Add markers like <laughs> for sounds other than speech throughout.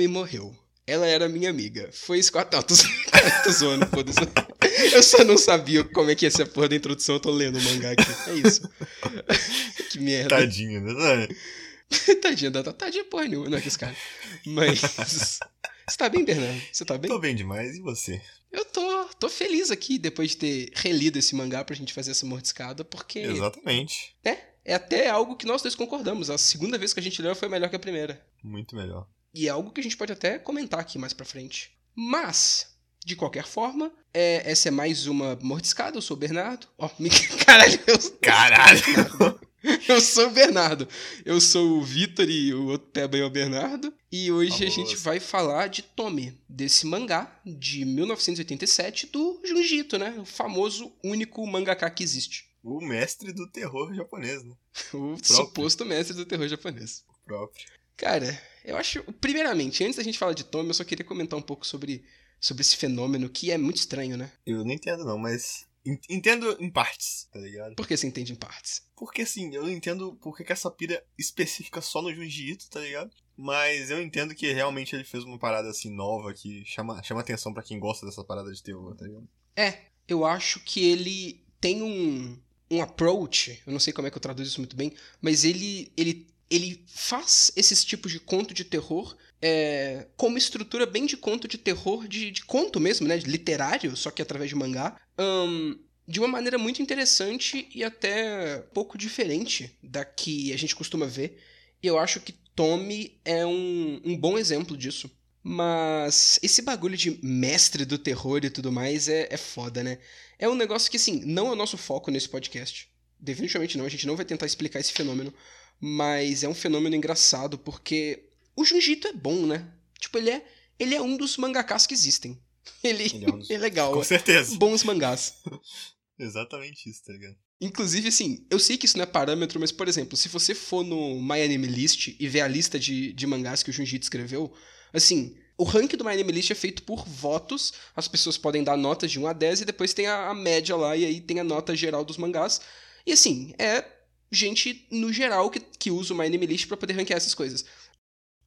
Tommy morreu. Ela era minha amiga. Foi. Não, <laughs> tô, tô zoando, foda-se. Eu só não sabia como é que ia ser a porra da introdução, eu tô lendo o mangá aqui. É isso. <laughs> que merda. Tadinho, né? <laughs> Tadinho, da tadinha porra nenhuma, não é que esse cara. Mas. Você tá bem, Bernardo? Você tá bem? Tô bem demais, e você? Eu tô, tô feliz aqui depois de ter relido esse mangá pra gente fazer essa mordiscada, porque. Exatamente. É, é até algo que nós dois concordamos. A segunda vez que a gente leu foi melhor que a primeira. Muito melhor. E é algo que a gente pode até comentar aqui mais pra frente. Mas, de qualquer forma, é, essa é mais uma mordiscada. Eu sou o Bernardo. Ó, oh, <laughs> me... caralho, eu... Caralho! <laughs> Eu sou o Bernardo. Eu sou o Vitor e o outro peba é o Bernardo. E hoje Vamos. a gente vai falar de Tome, desse mangá de 1987 do Junjito, né? O famoso único mangaka que existe. O mestre do terror japonês, né? <laughs> o, o suposto mestre do terror japonês. O próprio. Cara, eu acho. Primeiramente, antes da gente falar de Tome, eu só queria comentar um pouco sobre, sobre esse fenômeno que é muito estranho, né? Eu não entendo, não, mas Entendo em partes, tá ligado? Por que você entende em partes? Porque assim, eu não entendo por que, essa pira específica só no Junji Ito, tá ligado? Mas eu entendo que realmente ele fez uma parada assim nova que chama, chama atenção para quem gosta dessa parada de terror, tá ligado? É, eu acho que ele tem um, um approach, eu não sei como é que eu traduzo isso muito bem, mas ele, ele, ele faz esses tipos de conto de terror é, com uma estrutura bem de conto de terror, de, de conto mesmo, né? Literário, só que através de mangá. Um, de uma maneira muito interessante e até pouco diferente da que a gente costuma ver. E eu acho que Tommy é um, um bom exemplo disso. Mas esse bagulho de mestre do terror e tudo mais é, é foda, né? É um negócio que, assim, não é o nosso foco nesse podcast. Definitivamente não, a gente não vai tentar explicar esse fenômeno. Mas é um fenômeno engraçado porque o Junjito é bom, né? Tipo, ele é, ele é um dos mangakas que existem. <laughs> Ele, ele é, um dos... é legal. Com certeza. Bons mangás. <laughs> Exatamente isso, tá ligado? Inclusive, assim, eu sei que isso não é parâmetro, mas, por exemplo, se você for no My Anime List e ver a lista de, de mangás que o Junjito escreveu, assim, o ranking do My Anime List é feito por votos, as pessoas podem dar notas de 1 a 10 e depois tem a, a média lá e aí tem a nota geral dos mangás. E assim, é gente no geral que, que usa o My Anime List pra poder ranquear essas coisas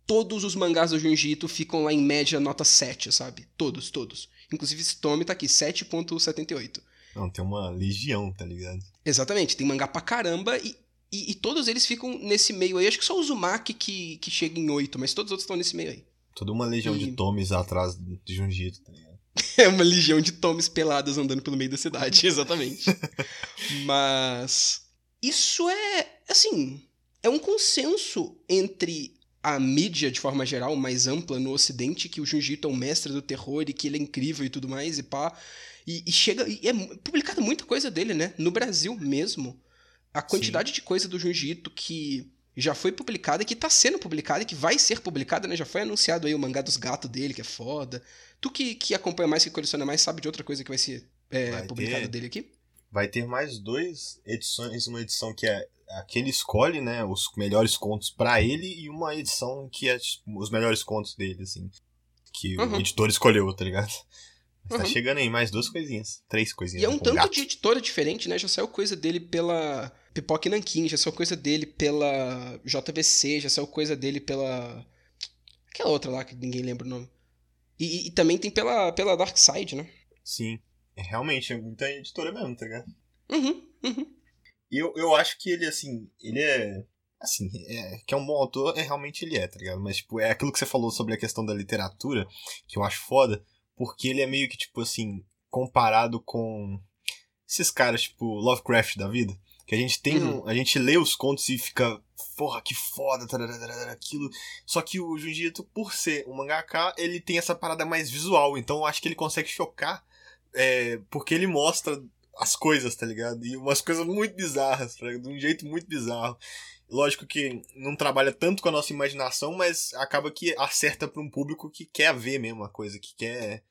todos os mangás do Junji ficam lá em média nota 7, sabe? Todos, todos. Inclusive esse tome tá aqui, 7.78. Não, tem uma legião, tá ligado? Exatamente, tem mangá pra caramba e, e, e, todos eles ficam nesse meio aí. Acho que só o Uzumaki que, que chega em 8, mas todos os outros estão nesse meio aí. Toda uma legião e... de tomes atrás de Junji Ito, tá ligado? <laughs> é uma legião de tomes peladas andando pelo meio da cidade, <laughs> exatamente. mas isso é, assim, é um consenso entre a mídia, de forma geral, mais ampla no ocidente, que o Junji é um mestre do terror e que ele é incrível e tudo mais, e pá. E, e chega. E é publicada muita coisa dele, né? No Brasil mesmo. A quantidade Sim. de coisa do Junji que já foi publicada, que tá sendo publicada e que vai ser publicada, né? Já foi anunciado aí o mangá dos gatos dele, que é foda. Tu que, que acompanha mais, que coleciona mais, sabe de outra coisa que vai ser é, vai publicada ter, dele aqui? Vai ter mais duas edições, uma edição que é aquele escolhe, né, os melhores contos para ele e uma edição que é tipo, os melhores contos dele, assim, que uhum. o editor escolheu, tá ligado? Mas tá uhum. chegando aí mais duas coisinhas, três coisinhas. E é um tanto gato. de editora diferente, né? Já saiu coisa dele pela Pipoca Nankin, já saiu coisa dele pela JVC, já saiu coisa dele pela aquela outra lá que ninguém lembra o nome. E, e, também tem pela pela Dark Side, né? Sim. É realmente é muita editora mesmo, tá ligado? Uhum, uhum. Eu, eu acho que ele, assim, ele é. Assim, é, que é um bom autor, é realmente ele é, tá ligado? Mas, tipo, é aquilo que você falou sobre a questão da literatura, que eu acho foda, porque ele é meio que, tipo, assim, comparado com esses caras, tipo, Lovecraft da vida. Que a gente tem. Uhum. A gente lê os contos e fica. Porra, que foda, aquilo. Só que o Junji Ito, por ser um mangaka, ele tem essa parada mais visual. Então eu acho que ele consegue chocar. É, porque ele mostra as coisas, tá ligado? E umas coisas muito bizarras, tá de um jeito muito bizarro. Lógico que não trabalha tanto com a nossa imaginação, mas acaba que acerta para um público que quer ver mesmo a coisa, que quer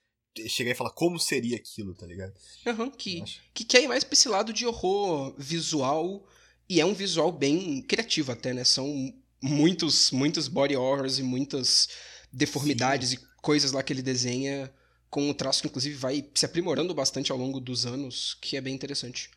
chegar e falar como seria aquilo, tá ligado? Uhum, que, que quer ir mais pra esse lado de horror visual, e é um visual bem criativo até, né? São muitos, muitos body horrors e muitas deformidades Sim. e coisas lá que ele desenha com um traço que inclusive vai se aprimorando bastante ao longo dos anos, que é bem interessante.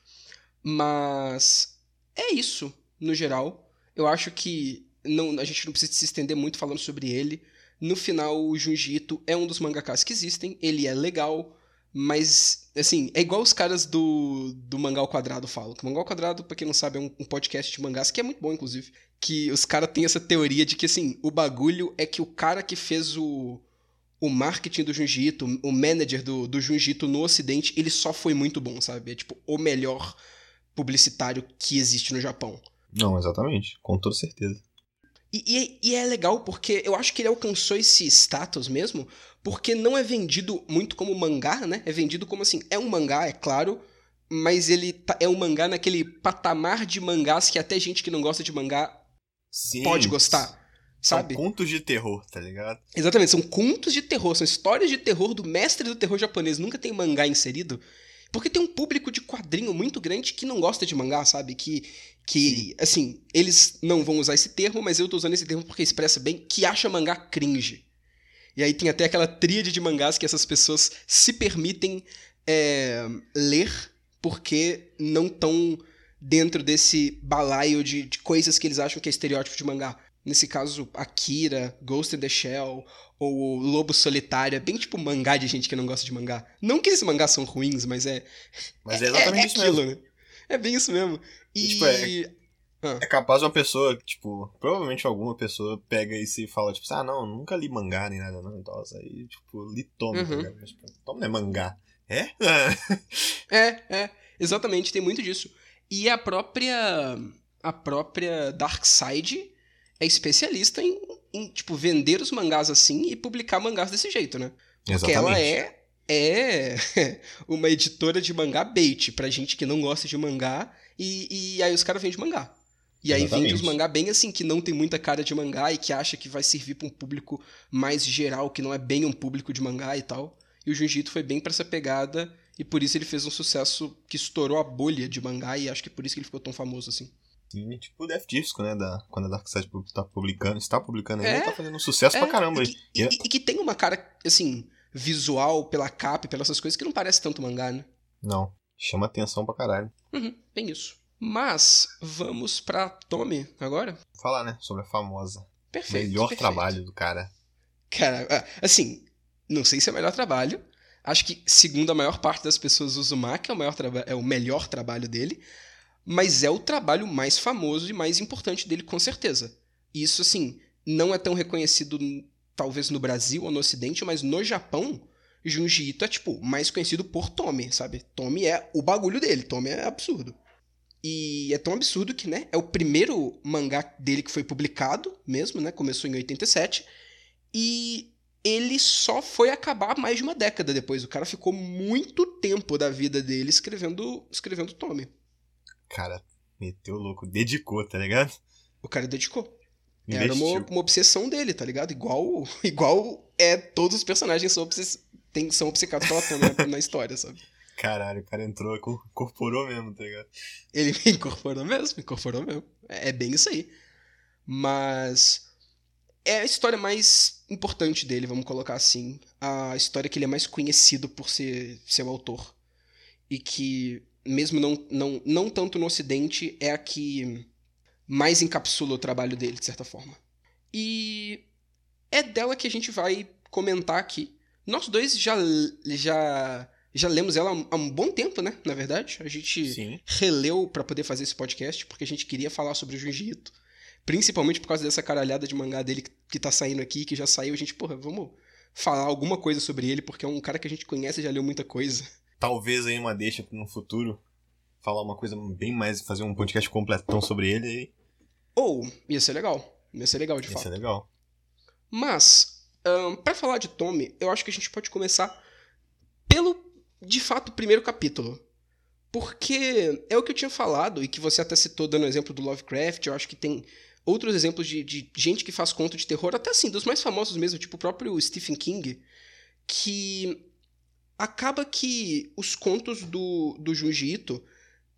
Mas é isso, no geral. Eu acho que não, a gente não precisa se estender muito falando sobre ele. No final, o Junji Ito é um dos mangakas que existem, ele é legal, mas, assim, é igual os caras do, do Mangá ao Quadrado falam. O Mangá ao Quadrado, pra quem não sabe, é um, um podcast de mangás que é muito bom, inclusive. Que os caras têm essa teoria de que, assim, o bagulho é que o cara que fez o, o marketing do Junji Ito, o manager do, do Junji Ito no ocidente, ele só foi muito bom, sabe? É, tipo, o melhor publicitário que existe no Japão. Não, exatamente. Com toda certeza. E, e, e, é legal porque eu acho que ele alcançou esse status mesmo, porque não é vendido muito como mangá, né? É vendido como assim, é um mangá, é claro, mas ele tá, é um mangá naquele patamar de mangás que até gente que não gosta de mangá Sim, pode gostar. Sabe? São contos de terror, tá ligado? Exatamente, são contos de terror, são histórias de terror do mestre do terror japonês. Nunca tem mangá inserido. Porque tem um público de quadrinho muito grande que não gosta de mangá, sabe? Que, que assim, eles não vão usar esse termo, mas eu tô usando esse termo porque expressa bem que acha mangá cringe. E aí tem até aquela tríade de mangás que essas pessoas se permitem é, ler porque não estão dentro desse balaio de, de coisas que eles acham que é estereótipo de mangá. Nesse caso, Akira, Ghost in the Shell ou Lobo Solitário, é bem tipo mangá de gente que não gosta de mangá. Não que esses mangás são ruins, mas é. Mas é exatamente é, é isso aquilo, mesmo. Né? É bem isso mesmo. E. Tipo, é, ah. é capaz uma pessoa, tipo, provavelmente alguma pessoa pega isso e fala, tipo, ah, não, nunca li mangá nem nada, não. Então, aí, tipo, li Tome, uhum. tá Mas, tipo, não é mangá. É? é, é. Exatamente, tem muito disso. E a própria. A própria Dark Side é especialista em, em, tipo, vender os mangás assim e publicar mangás desse jeito, né? Porque Exatamente. ela é é <laughs> uma editora de mangá bait pra gente que não gosta de mangá e, e aí os caras vendem mangá. E aí Exatamente. vende os mangá bem assim, que não tem muita cara de mangá e que acha que vai servir para um público mais geral, que não é bem um público de mangá e tal. E o Jiu-Jitsu foi bem para essa pegada e por isso ele fez um sucesso que estourou a bolha de mangá e acho que por isso que ele ficou tão famoso assim. Tipo o Death Disco, né? Da, quando a Dark Side tá publicando, está publicando ainda, é, tá fazendo um sucesso é, pra caramba. E, e, e, e, que tem uma cara, assim, visual, pela capa, pelas essas coisas, que não parece tanto mangá, né? Não. Chama atenção pra caralho. Uhum, bem isso. Mas, vamos pra Tommy agora? Falar, né? Sobre a famosa. Perfeito. Melhor perfeito. trabalho do cara. Cara, ah, assim, não sei se é o melhor trabalho. Acho que, segundo a maior parte das pessoas, o Uzumaki é o, maior é o melhor trabalho dele mas é o trabalho mais famoso e mais importante dele, com certeza. Isso, assim, não é tão reconhecido, talvez, no Brasil ou no Ocidente, mas no Japão, Junji Ito é, tipo, mais conhecido por Tommy, sabe? Tommy é o bagulho dele, Tommy é absurdo. E é tão absurdo que, né, é o primeiro mangá dele que foi publicado mesmo, né? Começou em 87. E ele só foi acabar mais de uma década depois. O cara ficou muito tempo da vida dele escrevendo, escrevendo Tommy cara meteu louco, dedicou, tá ligado? O cara dedicou. Investiu. Era uma, uma, obsessão dele, tá ligado? Igual, <laughs> igual é todos os personagens são, obsess... Tem, são obcecados pela Tony na, história, sabe? Caralho, o cara entrou, incorporou mesmo, tá ligado? Ele incorporou mesmo, incorporou mesmo. É, é bem isso aí. Mas é a história mais importante dele, vamos colocar assim. A história que ele é mais conhecido por ser seu autor. E que mesmo não, não, não tanto no Ocidente, é a que mais encapsula o trabalho dele, de certa forma. E é dela que a gente vai comentar aqui. Nós dois já, já, já lemos ela há um bom tempo, né? Na verdade, a gente Sim. releu para poder fazer esse podcast, porque a gente queria falar sobre o Junji Ito. Principalmente por causa dessa caralhada de mangá dele que tá saindo aqui, que já saiu. A gente, porra, vamos falar alguma coisa sobre ele, porque é um cara que a gente conhece e já leu muita coisa talvez aí uma deixa no futuro falar uma coisa bem mais, fazer um podcast completão sobre ele aí. Ou, ia ser legal. Ia ser legal, de ia fato. Ia ser legal. Mas, um, para falar de Tommy, eu acho que a gente pode começar pelo, de fato, primeiro capítulo. Porque é o que eu tinha falado, e que você até citou dando o exemplo do Lovecraft, eu acho que tem outros exemplos de, de gente que faz conto de terror, até assim, dos mais famosos mesmo, tipo o próprio Stephen King, que acaba que os contos do, do Junji Ito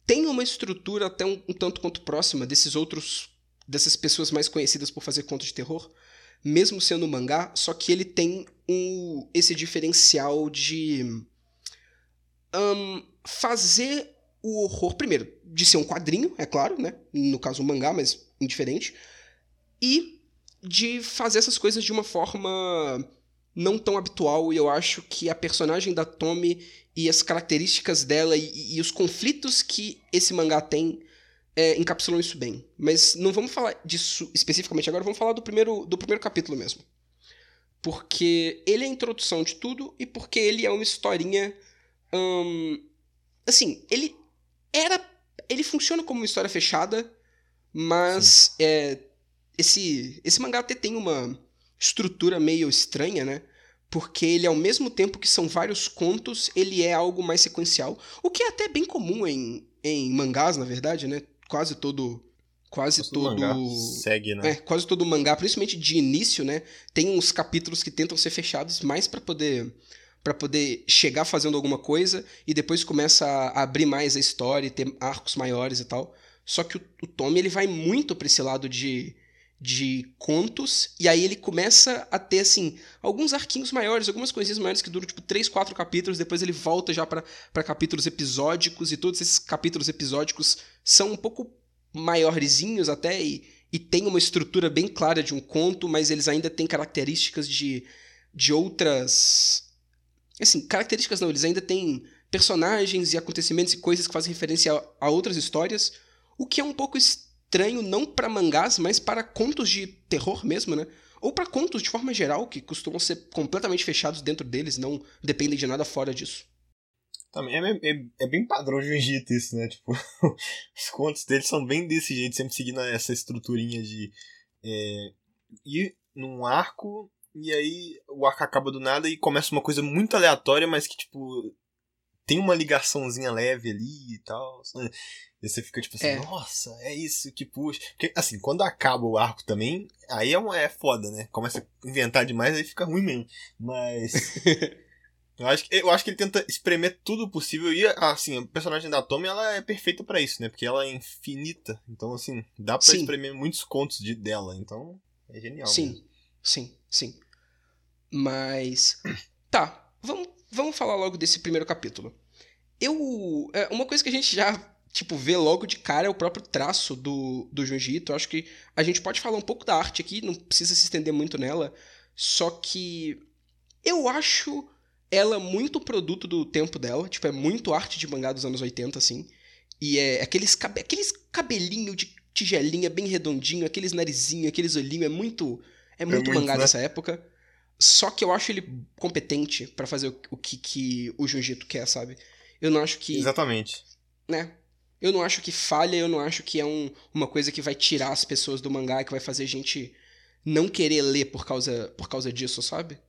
têm uma estrutura até um, um, tanto quanto próxima desses outros dessas pessoas mais conhecidas por fazer contos de terror, mesmo sendo mangá, só que ele tem um, esse diferencial de um, fazer o horror, primeiro, de ser um quadrinho, é claro, né? No caso, um mangá, mas indiferente. E de fazer essas coisas de uma forma não tão habitual, e eu acho que a personagem da Tommy e as características dela e, e os conflitos que esse mangá tem é, encapsulam isso bem. Mas não vamos falar disso especificamente agora, vamos falar do primeiro, do primeiro capítulo mesmo. Porque ele é a introdução de tudo e porque ele é uma historinha. Hum, assim, ele era. Ele funciona como uma história fechada, mas é, esse, esse mangá até tem uma estrutura meio estranha, né? Porque ele, ao mesmo tempo que são vários contos, ele é algo mais sequencial. O que é até bem comum em, em mangás, na verdade, né? Quase todo. Quase Nossa, todo. segue, né? É, quase todo mangá, principalmente de início, né? Tem uns capítulos que tentam ser fechados mais para poder para poder chegar fazendo alguma coisa e depois começa a abrir mais a história e ter arcos maiores e tal. Só que o, o Tommy ele vai muito para esse lado de de contos, e aí ele começa a ter, assim, alguns arquinhos maiores, algumas coisinhas maiores que duram, tipo, três, quatro capítulos, depois ele volta já para capítulos episódicos, e todos esses capítulos episódicos são um pouco maiorzinhos até, e, e tem uma estrutura bem clara de um conto, mas eles ainda têm características de, de outras... Assim, características não, eles ainda têm personagens e acontecimentos e coisas que fazem referência a, a outras histórias, o que é um pouco estranho não para mangás, mas para contos de terror mesmo, né? Ou para contos de forma geral, que costumam ser completamente fechados dentro deles, não dependem de nada fora disso. Também é, é, é bem padrão de Egito isso, né? Tipo, <laughs> os contos deles são bem desse jeito, sempre seguindo essa estruturinha de é, ir num arco e aí o arco acaba do nada e começa uma coisa muito aleatória, mas que, tipo, tem uma ligaçãozinha leve ali e tal. E você fica tipo assim, é. nossa, é isso que puxa. Porque, assim, quando acaba o arco também, aí é, uma, é foda, né? Começa a inventar demais, aí fica ruim mesmo. Mas. <laughs> eu, acho, eu acho que ele tenta espremer tudo possível. E, assim, a personagem da Tommy, ela é perfeita para isso, né? Porque ela é infinita. Então, assim, dá pra sim. espremer muitos contos de, dela. Então, é genial. Sim, mesmo. sim, sim. Mas. Tá, vamos, vamos falar logo desse primeiro capítulo. Eu. É, uma coisa que a gente já tipo, ver logo de cara é o próprio traço do, do Junji Ito. Eu acho que a gente pode falar um pouco da arte aqui, não precisa se estender muito nela. Só que eu acho ela muito produto do tempo dela. Tipo, é muito arte de mangá dos anos 80, assim. E é aqueles, cabe aqueles cabelinho de tigelinha bem redondinho, aqueles narizinho, aqueles olhinhos. É muito, é muito, é muito mangá né? dessa época. Só que eu acho ele competente para fazer o, o, que, que o Jiu-Jitsu quer, sabe? Eu não acho que. Exatamente. Né? Eu não acho que falha, eu não acho que é um, uma coisa que vai tirar as pessoas do mangá, que vai fazer gente não querer ler por causa, por causa disso, sabe?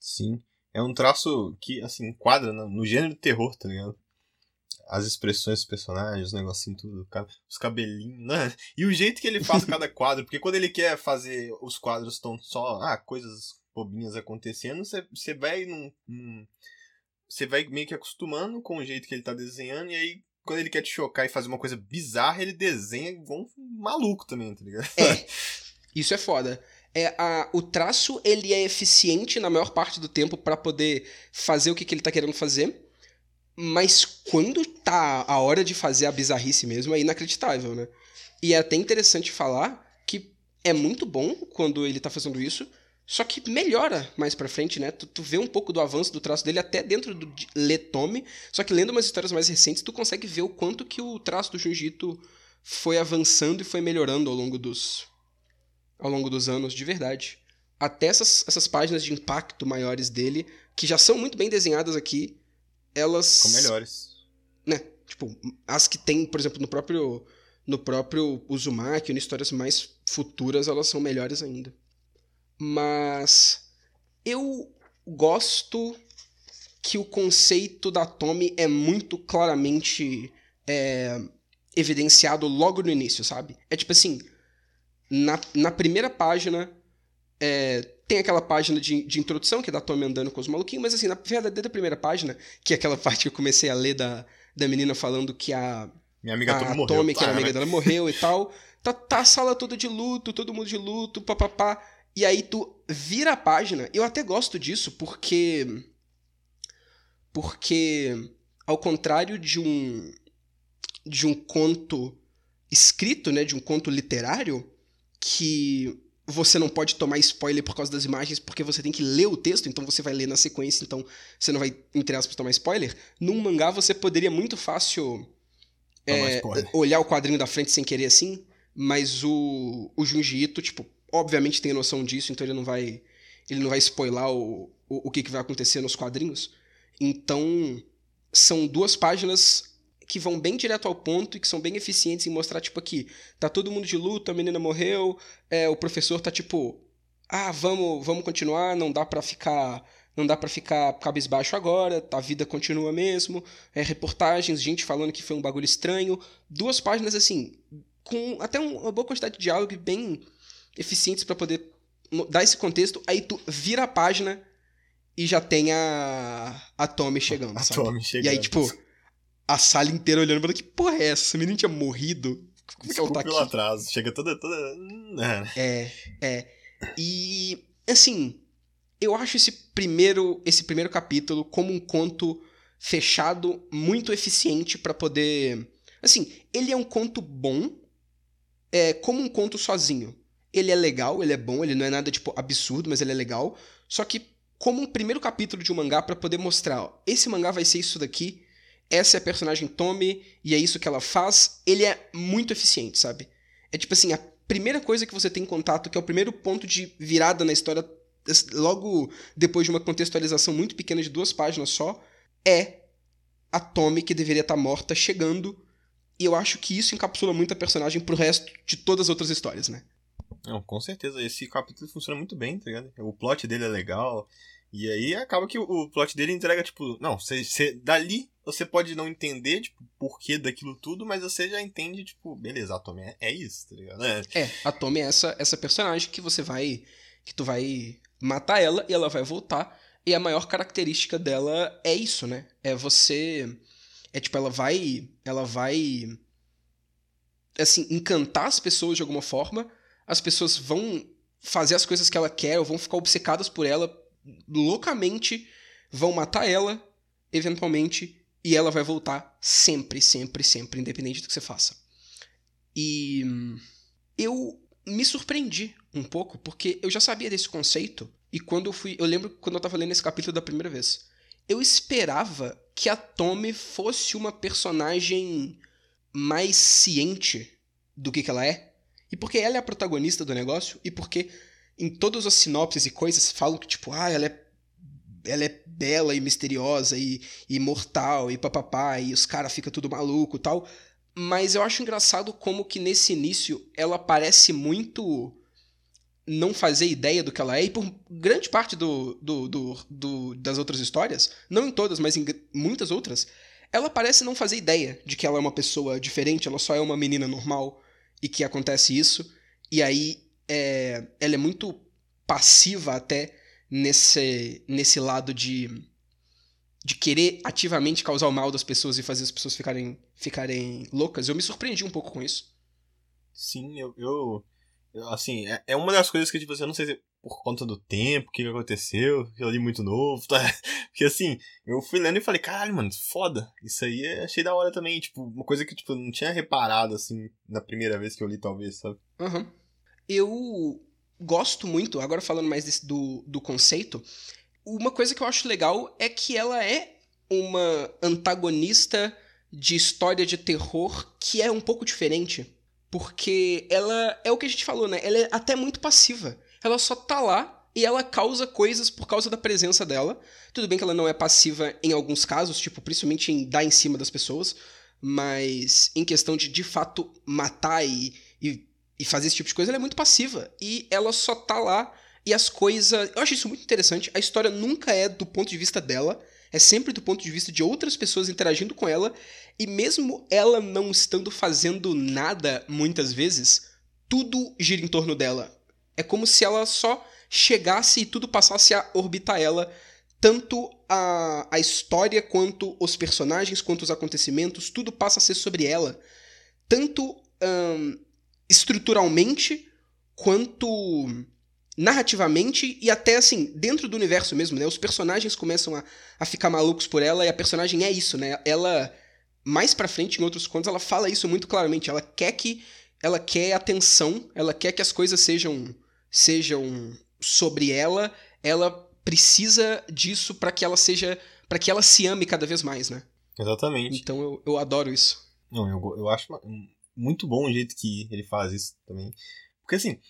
Sim. É um traço que, assim, enquadra no, no gênero de terror, tá ligado? As expressões dos personagens, os negocinho tudo, os cabelinhos, né? E o jeito que ele faz <laughs> cada quadro, porque quando ele quer fazer os quadros estão só, ah, coisas bobinhas acontecendo, você vai num, num você vai meio que acostumando com o jeito que ele tá desenhando, e aí quando ele quer te chocar e fazer uma coisa bizarra, ele desenha igual um maluco também, tá ligado? É. <laughs> Isso é foda. É, a, o traço ele é eficiente na maior parte do tempo para poder fazer o que, que ele tá querendo fazer. Mas quando tá a hora de fazer a bizarrice mesmo, é inacreditável, né? E é até interessante falar que é muito bom quando ele tá fazendo isso, só que melhora mais pra frente, né? Tu, tu vê um pouco do avanço do traço dele até dentro do Letome. Só que lendo umas histórias mais recentes, tu consegue ver o quanto que o traço do Jiu-Jitsu foi avançando e foi melhorando ao longo dos ao longo dos anos, de verdade. Até essas, essas páginas de impacto maiores dele, que já são muito bem desenhadas aqui, elas são melhores. Né? Tipo, as que tem, por exemplo, no próprio no próprio Uzumaki, em histórias mais futuras, elas são melhores ainda. Mas eu gosto que o conceito da Tommy é muito claramente é, evidenciado logo no início, sabe? É tipo assim, na, na primeira página é, tem aquela página de, de introdução, que é da Tommy andando com os maluquinhos, mas assim, na verdadeira primeira página, que é aquela <laughs> parte que eu comecei a ler da, da menina falando que a, Minha amiga a Tommy, Tommy que era amiga dela, morreu e <laughs> tal, tá, tá a sala toda de luto, todo mundo de luto, papapá. E aí tu vira a página. Eu até gosto disso porque. Porque, ao contrário de um. de um conto escrito, né? De um conto literário, que você não pode tomar spoiler por causa das imagens, porque você tem que ler o texto, então você vai ler na sequência, então você não vai, entre aspas, tomar spoiler. Num mangá você poderia muito fácil é, olhar o quadrinho da frente sem querer assim, mas o, o Junji Ito, tipo, obviamente tem noção disso, então ele não vai ele não vai spoiler o, o, o que, que vai acontecer nos quadrinhos. Então, são duas páginas que vão bem direto ao ponto e que são bem eficientes em mostrar, tipo, aqui, tá todo mundo de luta, a menina morreu, é, o professor tá tipo, ah, vamos, vamos continuar, não dá para ficar. Não dá para ficar cabisbaixo agora, a vida continua mesmo. É, reportagens, gente falando que foi um bagulho estranho. Duas páginas, assim, com até uma boa quantidade de diálogo bem eficientes para poder dar esse contexto. Aí tu vira a página e já tem a, a Tommy chegando. A sabe? Tommy chegando. E aí, tipo, a sala inteira olhando pra que porra é essa? Essa menina tinha morrido? Como é que ela tá aqui? pelo atraso, chega toda. toda... É, é. E, assim, eu acho esse primeiro, esse primeiro capítulo como um conto fechado muito eficiente para poder. Assim, ele é um conto bom, é como um conto sozinho. Ele é legal, ele é bom, ele não é nada tipo absurdo, mas ele é legal. Só que como um primeiro capítulo de um mangá para poder mostrar, ó, esse mangá vai ser isso daqui essa é a personagem Tommy e é isso que ela faz, ele é muito eficiente, sabe? É tipo assim, a primeira coisa que você tem contato, que é o primeiro ponto de virada na história, logo depois de uma contextualização muito pequena de duas páginas só, é a Tommy que deveria estar tá morta chegando. E eu acho que isso encapsula muito a personagem pro resto de todas as outras histórias, né? Não, com certeza. Esse capítulo funciona muito bem, tá ligado? O plot dele é legal. E aí acaba que o plot dele entrega, tipo, não, você, dali você pode não entender, tipo, porquê daquilo tudo, mas você já entende, tipo, beleza, a Tommy é, é isso, tá ligado? É. é, a Tommy é essa, essa personagem que você vai. que tu vai matar ela e ela vai voltar. E a maior característica dela é isso, né? É você. É tipo, ela vai. Ela vai. Assim, encantar as pessoas de alguma forma. As pessoas vão fazer as coisas que ela quer, ou vão ficar obcecadas por ela loucamente, vão matar ela, eventualmente, e ela vai voltar sempre, sempre, sempre, independente do que você faça. E eu me surpreendi um pouco, porque eu já sabia desse conceito, e quando eu fui. Eu lembro quando eu tava lendo esse capítulo da primeira vez. Eu esperava que a Tommy fosse uma personagem mais ciente do que, que ela é. E porque ela é a protagonista do negócio, e porque em todas as sinopses e coisas falam que, tipo, ah, ela é, ela é bela e misteriosa e, imortal e papapá, e os caras ficam tudo maluco e tal. Mas eu acho engraçado como que nesse início ela parece muito não fazer ideia do que ela é, e por grande parte do, do, do, do, das outras histórias, não em todas, mas em muitas outras, ela parece não fazer ideia de que ela é uma pessoa diferente, ela só é uma menina normal e que acontece isso. E aí é, ela é muito passiva até nesse, nesse lado de, de querer ativamente causar o mal das pessoas e fazer as pessoas ficarem, ficarem loucas. Eu me surpreendi um pouco com isso. Sim, eu. eu, assim, é, é, uma das coisas que, tipo, eu não sei se por conta do tempo, o que, que aconteceu, eu li muito novo, tá? <laughs> Porque assim, eu fui lendo e falei, caralho, mano, foda. Isso aí é, achei da hora também, tipo, uma coisa que, tipo, eu não tinha reparado, assim, na primeira vez que eu li, talvez, sabe? Uhum. Eu gosto muito, agora falando mais desse, do, do conceito, uma coisa que eu acho legal é que ela é uma antagonista de história de terror que é um pouco diferente. Porque ela é o que a gente falou, né? Ela é até muito passiva. Ela só tá lá e ela causa coisas por causa da presença dela. Tudo bem que ela não é passiva em alguns casos, tipo, principalmente em dar em cima das pessoas, mas em questão de de fato matar e, e e fazer esse tipo de coisa, ela é muito passiva. E ela só tá lá e as coisas. Eu acho isso muito interessante. A história nunca é do ponto de vista dela, é sempre do ponto de vista de outras pessoas interagindo com ela. E mesmo ela não estando fazendo nada muitas vezes, tudo gira em torno dela. É como se ela só chegasse e tudo passasse a orbitar ela. Tanto a, a história, quanto os personagens, quanto os acontecimentos, tudo passa a ser sobre ela. Tanto estruturalmente quanto narrativamente e até assim, dentro do universo mesmo, né? Os personagens começam a, a ficar malucos por ela e a personagem é isso, né? Ela, mais pra frente, em outros contos, ela fala isso muito claramente. Ela quer que. Ela quer atenção, ela quer que as coisas sejam sejam sobre ela, ela precisa disso para que ela seja. para que ela se ame cada vez mais, né? Exatamente. Então eu, eu adoro isso. Não, eu, eu acho muito bom o jeito que ele faz isso também. Porque assim,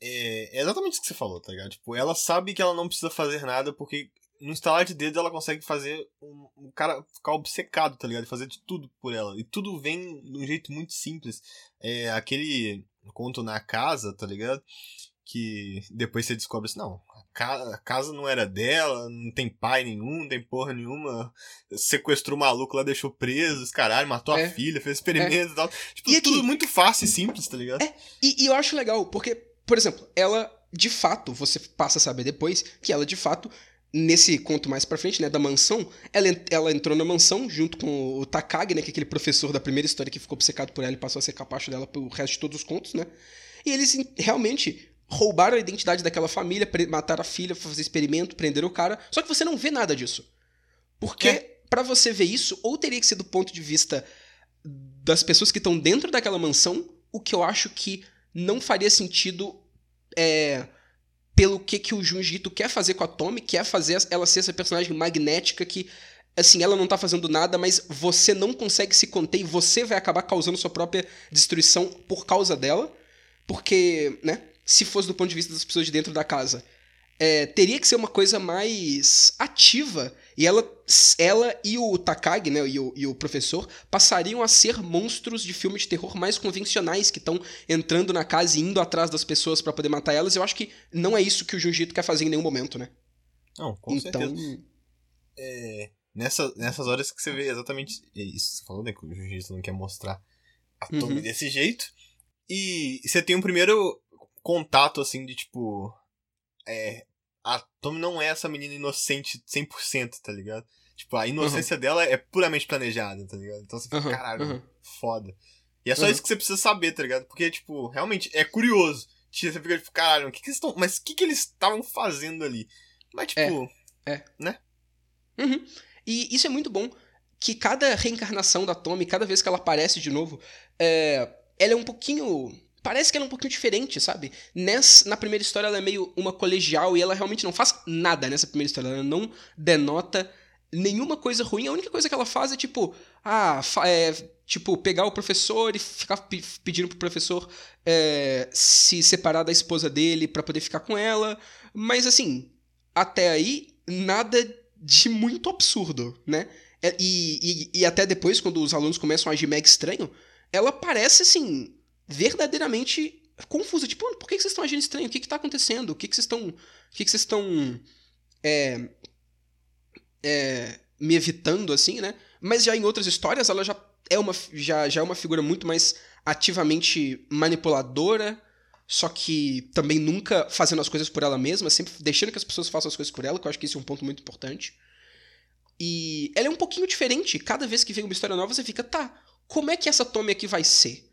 é, é exatamente isso que você falou, tá ligado? Tipo, ela sabe que ela não precisa fazer nada porque no instalar de dedos ela consegue fazer um, um, cara ficar obcecado, tá ligado? Fazer de tudo por ela. E tudo vem de um jeito muito simples. É aquele conto na casa, tá ligado? Que depois você descobre assim, não, a casa não era dela, não tem pai nenhum, não tem porra nenhuma. Sequestrou o maluco lá, deixou preso, caralho, matou é. a filha, fez experimentos é. e tal. Tipo, e tudo muito fácil e simples, tá ligado? É, e, e eu acho legal, porque, por exemplo, ela, de fato, você passa a saber depois que ela, de fato, nesse conto mais pra frente, né, da mansão, ela, ela entrou na mansão junto com o Takagi, né, que é aquele professor da primeira história que ficou obcecado por ela e passou a ser capacho dela pelo resto de todos os contos, né? E eles realmente roubaram a identidade daquela família, mataram a filha, fazer experimento, prenderam o cara. Só que você não vê nada disso. Porque é. para você ver isso, ou teria que ser do ponto de vista das pessoas que estão dentro daquela mansão, o que eu acho que não faria sentido é, pelo que, que o Junji Ito quer fazer com a Tommy, quer fazer ela ser essa personagem magnética que, assim, ela não tá fazendo nada, mas você não consegue se conter e você vai acabar causando sua própria destruição por causa dela. Porque, né, se fosse do ponto de vista das pessoas de dentro da casa, é, teria que ser uma coisa mais ativa. E ela, ela e o Takagi, né, e o, e o professor, passariam a ser monstros de filme de terror mais convencionais, que estão entrando na casa e indo atrás das pessoas para poder matar elas. Eu acho que não é isso que o Jiu-Jitsu quer fazer em nenhum momento, né? Não, com então... certeza. É, nessa, nessas horas que você vê exatamente isso. Você falou, né, que o Jiu-Jitsu não quer mostrar a Tommy uhum. desse jeito. E você tem um primeiro contato, assim, de tipo. É. A Tommy não é essa menina inocente 100%, tá ligado? Tipo, a inocência uhum. dela é puramente planejada, tá ligado? Então você fica, uhum, caralho, uhum. foda. E é só isso que você precisa saber, tá ligado? Porque, tipo, realmente é curioso. Você fica, tipo, caralho, o que, que eles estão. Mas o que, que eles estavam fazendo ali? Mas, tipo. É. é. Né? Uhum. E isso é muito bom. Que cada reencarnação da Tommy, cada vez que ela aparece de novo, é, ela é um pouquinho parece que ela é um pouquinho diferente, sabe? Nessa, na primeira história ela é meio uma colegial e ela realmente não faz nada nessa primeira história. Ela não denota nenhuma coisa ruim. A única coisa que ela faz é tipo, ah, é, tipo, pegar o professor e ficar pedindo pro professor é, se separar da esposa dele para poder ficar com ela. Mas assim, até aí, nada de muito absurdo, né? É, e, e, e até depois, quando os alunos começam a agir mega estranho, ela parece assim verdadeiramente confusa. Tipo, por que, vocês estão agindo estranho? O que está acontecendo? O que, vocês estão. O que, vocês estão. É, é, me evitando, assim, né? Mas já em outras histórias, ela já é uma, já, já é uma figura muito mais ativamente manipuladora, só que também nunca fazendo as coisas por ela mesma, sempre deixando que as pessoas façam as coisas por ela, que eu acho que isso é um ponto muito importante. E ela é um pouquinho diferente. Cada vez que vem uma história nova, você fica, tá, como é que essa Tommy aqui vai ser?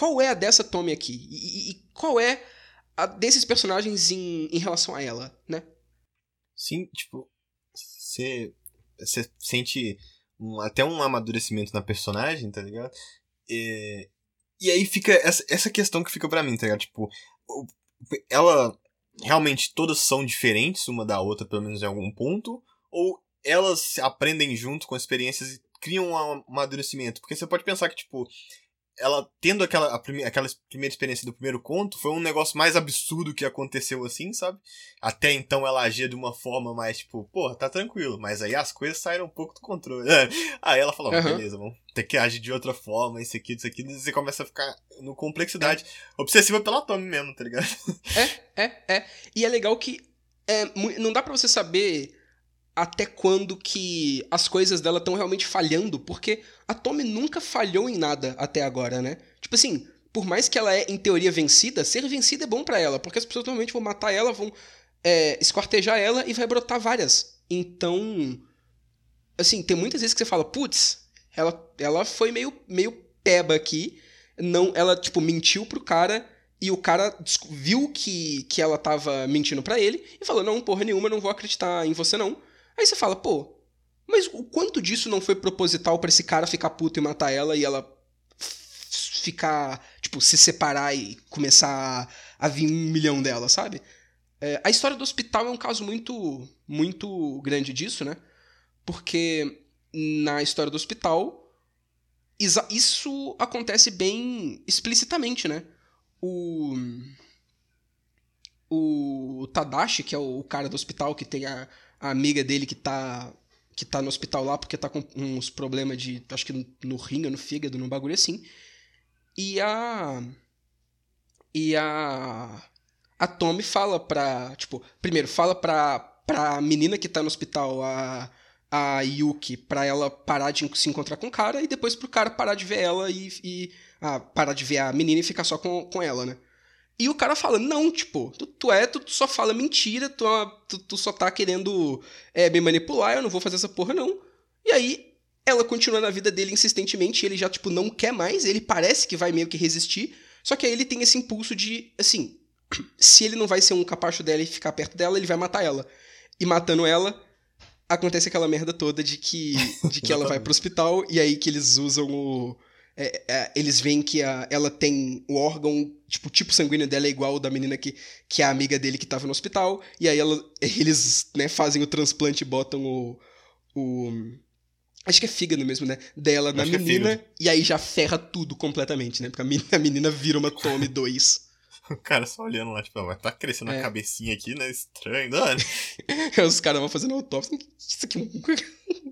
Qual é a dessa Tommy aqui? E, e qual é a desses personagens em, em relação a ela, né? Sim, tipo, você sente um, até um amadurecimento na personagem, tá ligado? E, e aí fica essa, essa questão que fica para mim, tá ligado? Tipo, ela realmente todas são diferentes uma da outra, pelo menos em algum ponto, ou elas aprendem junto com experiências e criam um amadurecimento? Porque você pode pensar que, tipo, ela tendo aquela, prime, aquela primeira experiência do primeiro conto, foi um negócio mais absurdo que aconteceu assim, sabe? Até então ela agia de uma forma mais tipo, pô, tá tranquilo, mas aí as coisas saíram um pouco do controle. <laughs> aí ela falou, uhum. beleza, vamos ter que agir de outra forma, isso aqui, isso aqui, e você começa a ficar no complexidade é. obsessiva pela Tommy mesmo, tá ligado? É, é, é. E é legal que é, não dá para você saber até quando que as coisas dela estão realmente falhando, porque a Tommy nunca falhou em nada até agora, né? Tipo assim, por mais que ela é, em teoria, vencida, ser vencida é bom para ela, porque as pessoas normalmente vão matar ela, vão é, esquartejar ela e vai brotar várias. Então, assim, tem muitas vezes que você fala, putz, ela, ela foi meio, meio peba aqui, não, ela, tipo, mentiu pro cara e o cara viu que, que ela tava mentindo para ele e falou, não, porra nenhuma, não vou acreditar em você não. Aí você fala, pô, mas o quanto disso não foi proposital para esse cara ficar puto e matar ela e ela ficar, tipo, se separar e começar a vir um milhão dela, sabe? É, a história do hospital é um caso muito, muito grande disso, né? Porque na história do hospital, isso acontece bem explicitamente, né? O, o Tadashi, que é o cara do hospital, que tem a, a amiga dele que tá, que tá no hospital lá porque tá com uns problemas de, acho que no, rim ou no fígado, num bagulho assim. E a... E a... A Tommy fala pra, tipo, primeiro, fala pra, pra menina que tá no hospital, a a Yuki pra ela parar de se encontrar com o cara e depois pro cara parar de ver ela e, e ah, parar de ver a menina e ficar só com, com ela, né? E o cara fala, não, tipo, tu, tu é, tu, tu só fala mentira, tu, tu, tu só tá querendo é, me manipular, eu não vou fazer essa porra, não. E aí, ela continua na vida dele insistentemente, ele já, tipo, não quer mais, ele parece que vai meio que resistir, só que aí ele tem esse impulso de, assim, <clears throat> se ele não vai ser um capacho dela e ficar perto dela, ele vai matar ela. E matando ela, acontece aquela merda toda de que, de que ela vai pro hospital e aí que eles usam o. É, é, eles veem que a, ela tem o órgão, tipo, o tipo sanguíneo dela é igual ao da menina que, que é a amiga dele que tava no hospital, e aí ela, eles né, fazem o transplante e botam o, o. Acho que é fígado mesmo, né? Dela na é menina, é e aí já ferra tudo completamente, né? Porque a menina, a menina vira uma Tommy 2. O cara só olhando lá, tipo, vai tá crescendo é. a cabecinha aqui, né? Estranho, não. <laughs> Os caras vão fazendo autópsia. Isso aqui é um.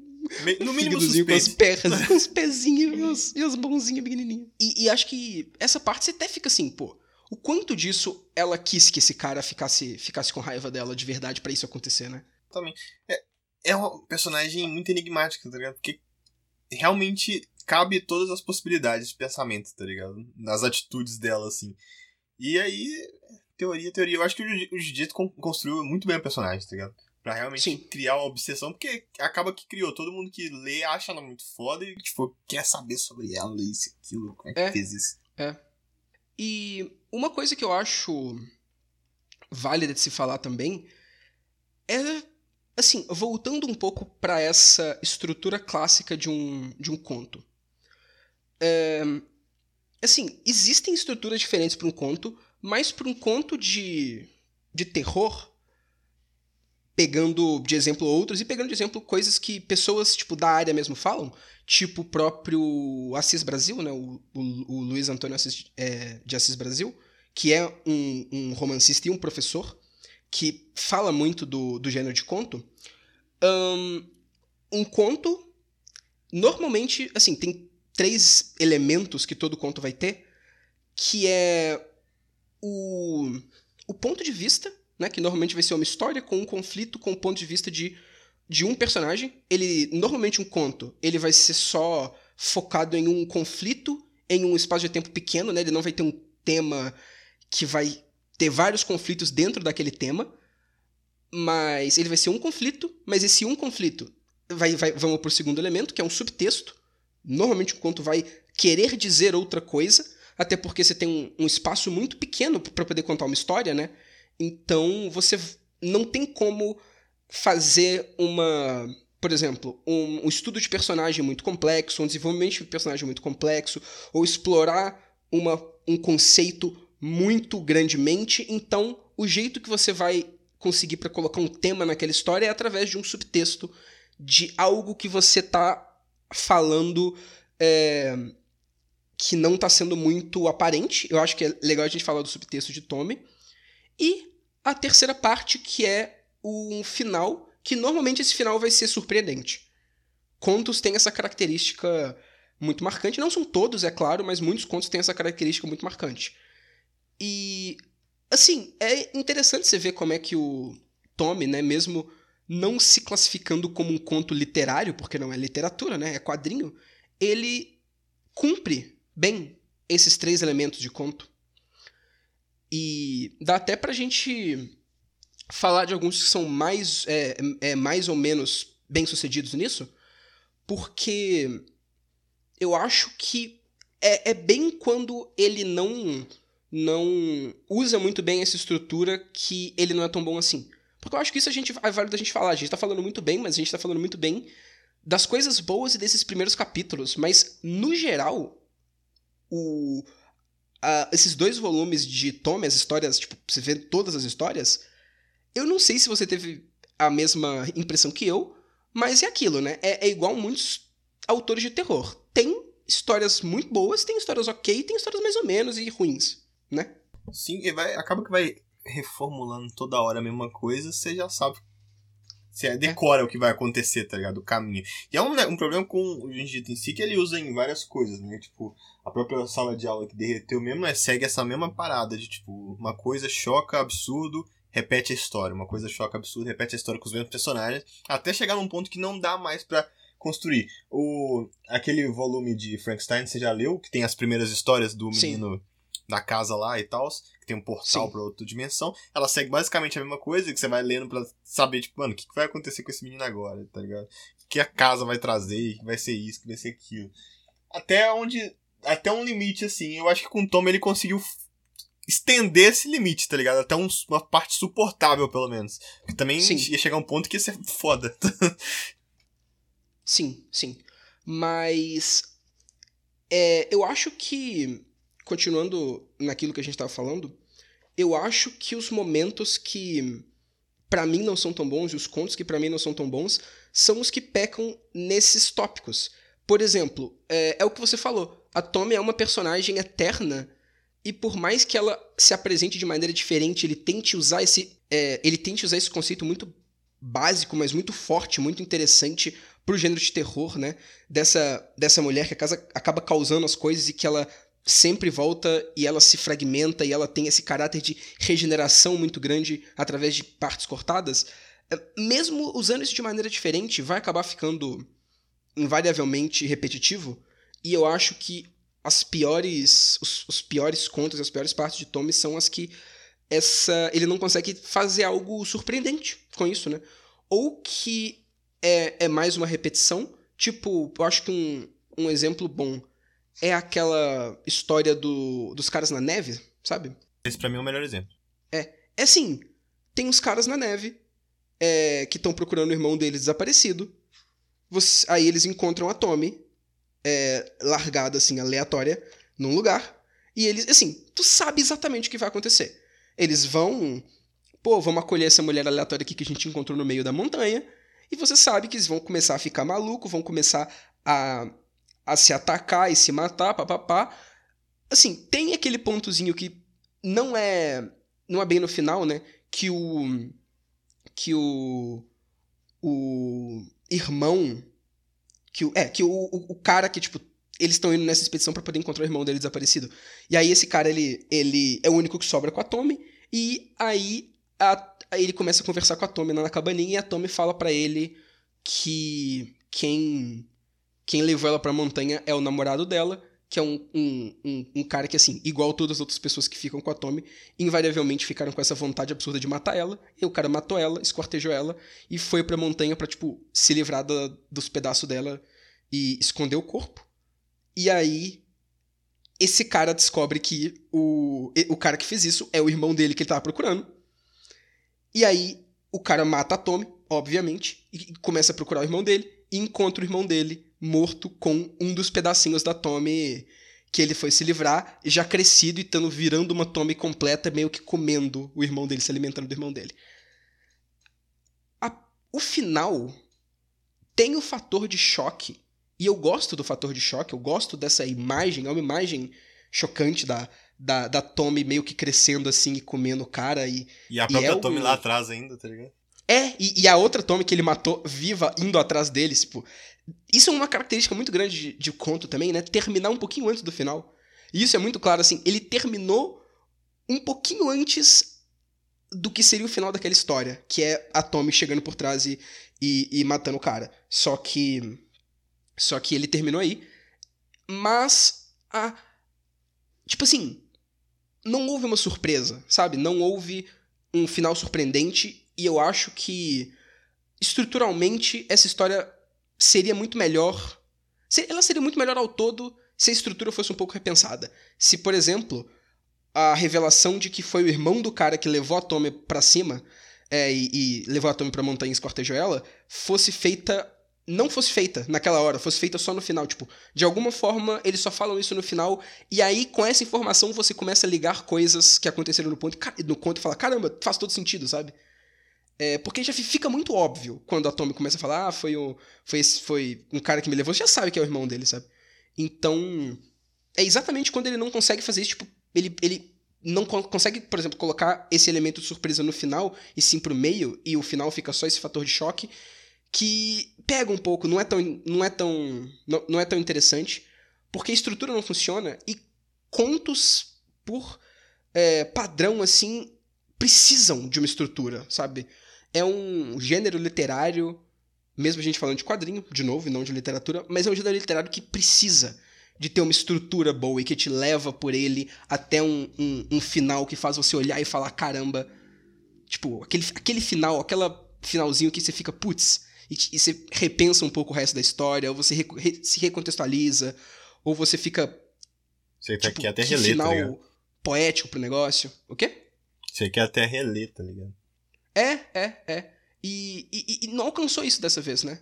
No mínimo suspeito. com as pernas, com <laughs> os pezinhos e os, e os mãozinhos pequenininhos. E, e, acho que essa parte você até fica assim, pô, o quanto disso ela quis que esse cara ficasse, ficasse com raiva dela de verdade para isso acontecer, né? Também. É, é um personagem muito enigmático, tá ligado? Porque realmente cabe todas as possibilidades de pensamento, tá ligado? Nas atitudes dela, assim. E aí, teoria, teoria. Eu acho que o Jiu-Jitsu construiu muito bem o personagem, tá ligado? Pra realmente Sim. criar uma obsessão, porque acaba que criou. Todo mundo que lê acha ela muito foda e, tipo, quer saber sobre ela, isso, aquilo, como é que é, fez isso. É. E uma coisa que eu acho válida de se falar também é, assim, voltando um pouco para essa estrutura clássica de um, de um conto. É, assim, existem estruturas diferentes para um conto, mas para um conto de, de terror, pegando de exemplo outros e pegando de exemplo coisas que pessoas tipo da área mesmo falam, tipo o próprio Assis Brasil, né, o, o, o Luiz Antônio Assis, é, de Assis Brasil, que é um, um, romancista e um professor que fala muito do, do gênero de conto. Um, um conto, normalmente, assim, tem três elementos que todo conto vai ter, que é o, o ponto de vista, né, que normalmente vai ser uma história com um conflito com o ponto de vista de, de um personagem. Ele normalmente um conto, ele vai ser só focado em um conflito em um espaço de tempo pequeno, né? Ele não vai ter um tema que vai ter vários conflitos dentro daquele tema, mas ele vai ser um conflito, mas esse um conflito vai, vai vamos para o segundo elemento, que é um subtexto, Normalmente o conto vai querer dizer outra coisa, até porque você tem um, um espaço muito pequeno para poder contar uma história, né? Então você não tem como fazer uma, por exemplo, um, um estudo de personagem muito complexo, um desenvolvimento de personagem muito complexo, ou explorar uma, um conceito muito grandemente. Então, o jeito que você vai conseguir para colocar um tema naquela história é através de um subtexto de algo que você está falando é, que não está sendo muito aparente. Eu acho que é legal a gente falar do subtexto de Tommy. E a terceira parte, que é um final, que normalmente esse final vai ser surpreendente. Contos têm essa característica muito marcante. Não são todos, é claro, mas muitos contos têm essa característica muito marcante. E, assim, é interessante você ver como é que o Tommy, né, mesmo não se classificando como um conto literário, porque não é literatura, né? É quadrinho, ele cumpre bem esses três elementos de conto. E dá até pra gente falar de alguns que são mais, é, é, mais ou menos bem sucedidos nisso, porque eu acho que é, é bem quando ele não não usa muito bem essa estrutura que ele não é tão bom assim. Porque eu acho que isso a gente é válido a gente falar. A gente tá falando muito bem, mas a gente tá falando muito bem das coisas boas e desses primeiros capítulos. Mas, no geral, o, uh, esses dois volumes de Tommy, as histórias, tipo, você vê todas as histórias, eu não sei se você teve a mesma impressão que eu, mas é aquilo, né? É, é igual muitos autores de terror. Tem histórias muito boas, tem histórias ok, tem histórias mais ou menos e ruins, né? Sim, e vai, acaba que vai reformulando toda hora a mesma coisa, você já sabe. Você é. decora o que vai acontecer, tá ligado? O caminho. E é um, né, um problema com o Jujutsu em si que ele usa em várias coisas, né? Tipo, a própria sala de aula que derreteu mesmo é, segue essa mesma parada de, tipo, uma coisa choca, absurdo, repete a história. Uma coisa choca, absurdo, repete a história com os mesmos personagens, até chegar num ponto que não dá mais para construir. O, aquele volume de Frankenstein, você já leu? Que tem as primeiras histórias do menino Sim. Da casa lá e tal, que tem um portal para outra dimensão. Ela segue basicamente a mesma coisa, que você vai lendo para saber, tipo, mano, o que, que vai acontecer com esse menino agora, tá ligado? O que a casa vai trazer, que vai ser isso, que vai ser aquilo. Até onde. Até um limite, assim. Eu acho que com o Tom ele conseguiu estender esse limite, tá ligado? Até um, uma parte suportável, pelo menos. Que também Sim. ia chegar um ponto que ia ser foda. Sim, sim. Mas é, eu acho que, continuando naquilo que a gente estava falando, eu acho que os momentos que para mim não são tão bons e os contos que para mim não são tão bons são os que pecam nesses tópicos. Por exemplo, é, é, o que você falou. A Tommy é uma personagem eterna e por mais que ela se apresente de maneira diferente, ele tente usar esse, é, ele tente usar esse conceito muito básico, mas muito forte, muito interessante pro gênero de terror, né? Dessa, dessa mulher que acaba causando as coisas e que ela sempre volta e ela se fragmenta e ela tem esse caráter de regeneração muito grande através de partes cortadas. É, mesmo usando isso de maneira diferente, vai acabar ficando invariavelmente repetitivo. E eu acho que as piores, os, os piores contos, as piores partes de Tommy são as que essa ele não consegue fazer algo surpreendente com isso, né? Ou que é, é mais uma repetição. Tipo, eu acho que um, um exemplo bom é aquela história do, dos caras na neve, sabe? Esse pra mim é o melhor exemplo. É. É assim, tem uns caras na neve é, que estão procurando o irmão deles desaparecido. Você, aí eles encontram a Tommy, é, largada assim, aleatória, num lugar. E eles, assim, tu sabe exatamente o que vai acontecer. Eles vão, pô, vamos acolher essa mulher aleatória aqui que a gente encontrou no meio da montanha. E você sabe que eles vão começar a ficar maluco, vão começar a, a se atacar e se matar, papapá. Assim, tem aquele pontozinho que não é não é bem no final, né? Que o que o o irmão que o, é que o, o, o cara que tipo eles estão indo nessa expedição para poder encontrar o irmão dele desaparecido. E aí esse cara ele ele é o único que sobra com a Tommy e aí a Aí ele começa a conversar com a Tommy na cabaninha e a Tommy fala para ele que quem quem levou ela pra montanha é o namorado dela, que é um, um, um, um, cara que, assim, igual todas as outras pessoas que ficam com a Tommy, invariavelmente ficaram com essa vontade absurda de matar ela, e o cara matou ela, esquartejou ela, e foi pra montanha pra, tipo, se livrar da, dos pedaços dela e esconder o corpo. E aí, esse cara descobre que o, o cara que fez isso é o irmão dele que ele tava procurando, e aí o cara mata a Tommy, obviamente, e começa a procurar o irmão dele, e encontra o irmão dele morto com um dos pedacinhos da Tommy que ele foi se livrar, já crescido e estando virando uma Tommy completa, meio que comendo o irmão dele, se alimentando do irmão dele. A, o final tem o fator de choque, e eu gosto do fator de choque, eu gosto dessa imagem, é uma imagem chocante da, da, da Tommy meio que crescendo assim e comendo o cara. E, e a própria e é Tommy o... lá atrás ainda, tá ligado? É, e, e, a outra Tommy que ele matou viva indo atrás deles, tipo. Isso é uma característica muito grande de, de conto também, né? Terminar um pouquinho antes do final. E isso é muito claro, assim, ele terminou um pouquinho antes do que seria o final daquela história, que é a Tommy chegando por trás e, e, e matando o cara. Só que. Só que ele terminou aí. Mas a. Tipo assim, não houve uma surpresa, sabe? Não houve um final surpreendente e eu acho que estruturalmente essa história seria muito melhor. Ela seria muito melhor ao todo se a estrutura fosse um pouco repensada. Se, por exemplo, a revelação de que foi o irmão do cara que levou a Tommy para cima é, e, e, levou a Tommy pra montanha e escortejou ela fosse feita não fosse feita naquela hora, fosse feita só no final. Tipo, de alguma forma eles só falam isso no final, e aí com essa informação você começa a ligar coisas que aconteceram no, ponto, no conto e fala: caramba, faz todo sentido, sabe? É, porque já fica muito óbvio quando a Tommy começa a falar: ah, foi, o, foi, esse, foi um cara que me levou, você já sabe que é o irmão dele, sabe? Então, é exatamente quando ele não consegue fazer isso, tipo, ele, ele não consegue, por exemplo, colocar esse elemento de surpresa no final e sim pro meio, e o final fica só esse fator de choque que pega um pouco, não é tão, não é tão, não, não é tão interessante, porque a estrutura não funciona e contos por é, padrão assim precisam de uma estrutura, sabe? É um gênero literário, mesmo a gente falando de quadrinho, de novo, e não de literatura, mas é um gênero literário que precisa de ter uma estrutura boa e que te leva por ele até um, um, um final que faz você olhar e falar: caramba. Tipo, aquele, aquele final, aquela finalzinho que você fica, putz, e, e você repensa um pouco o resto da história, ou você re, re, se recontextualiza, ou você fica. Você tá tipo, quer até reler, tá final tá poético pro negócio. O quê? Você quer até reler, tá ligado? É, é, é. E, e, e não alcançou isso dessa vez, né?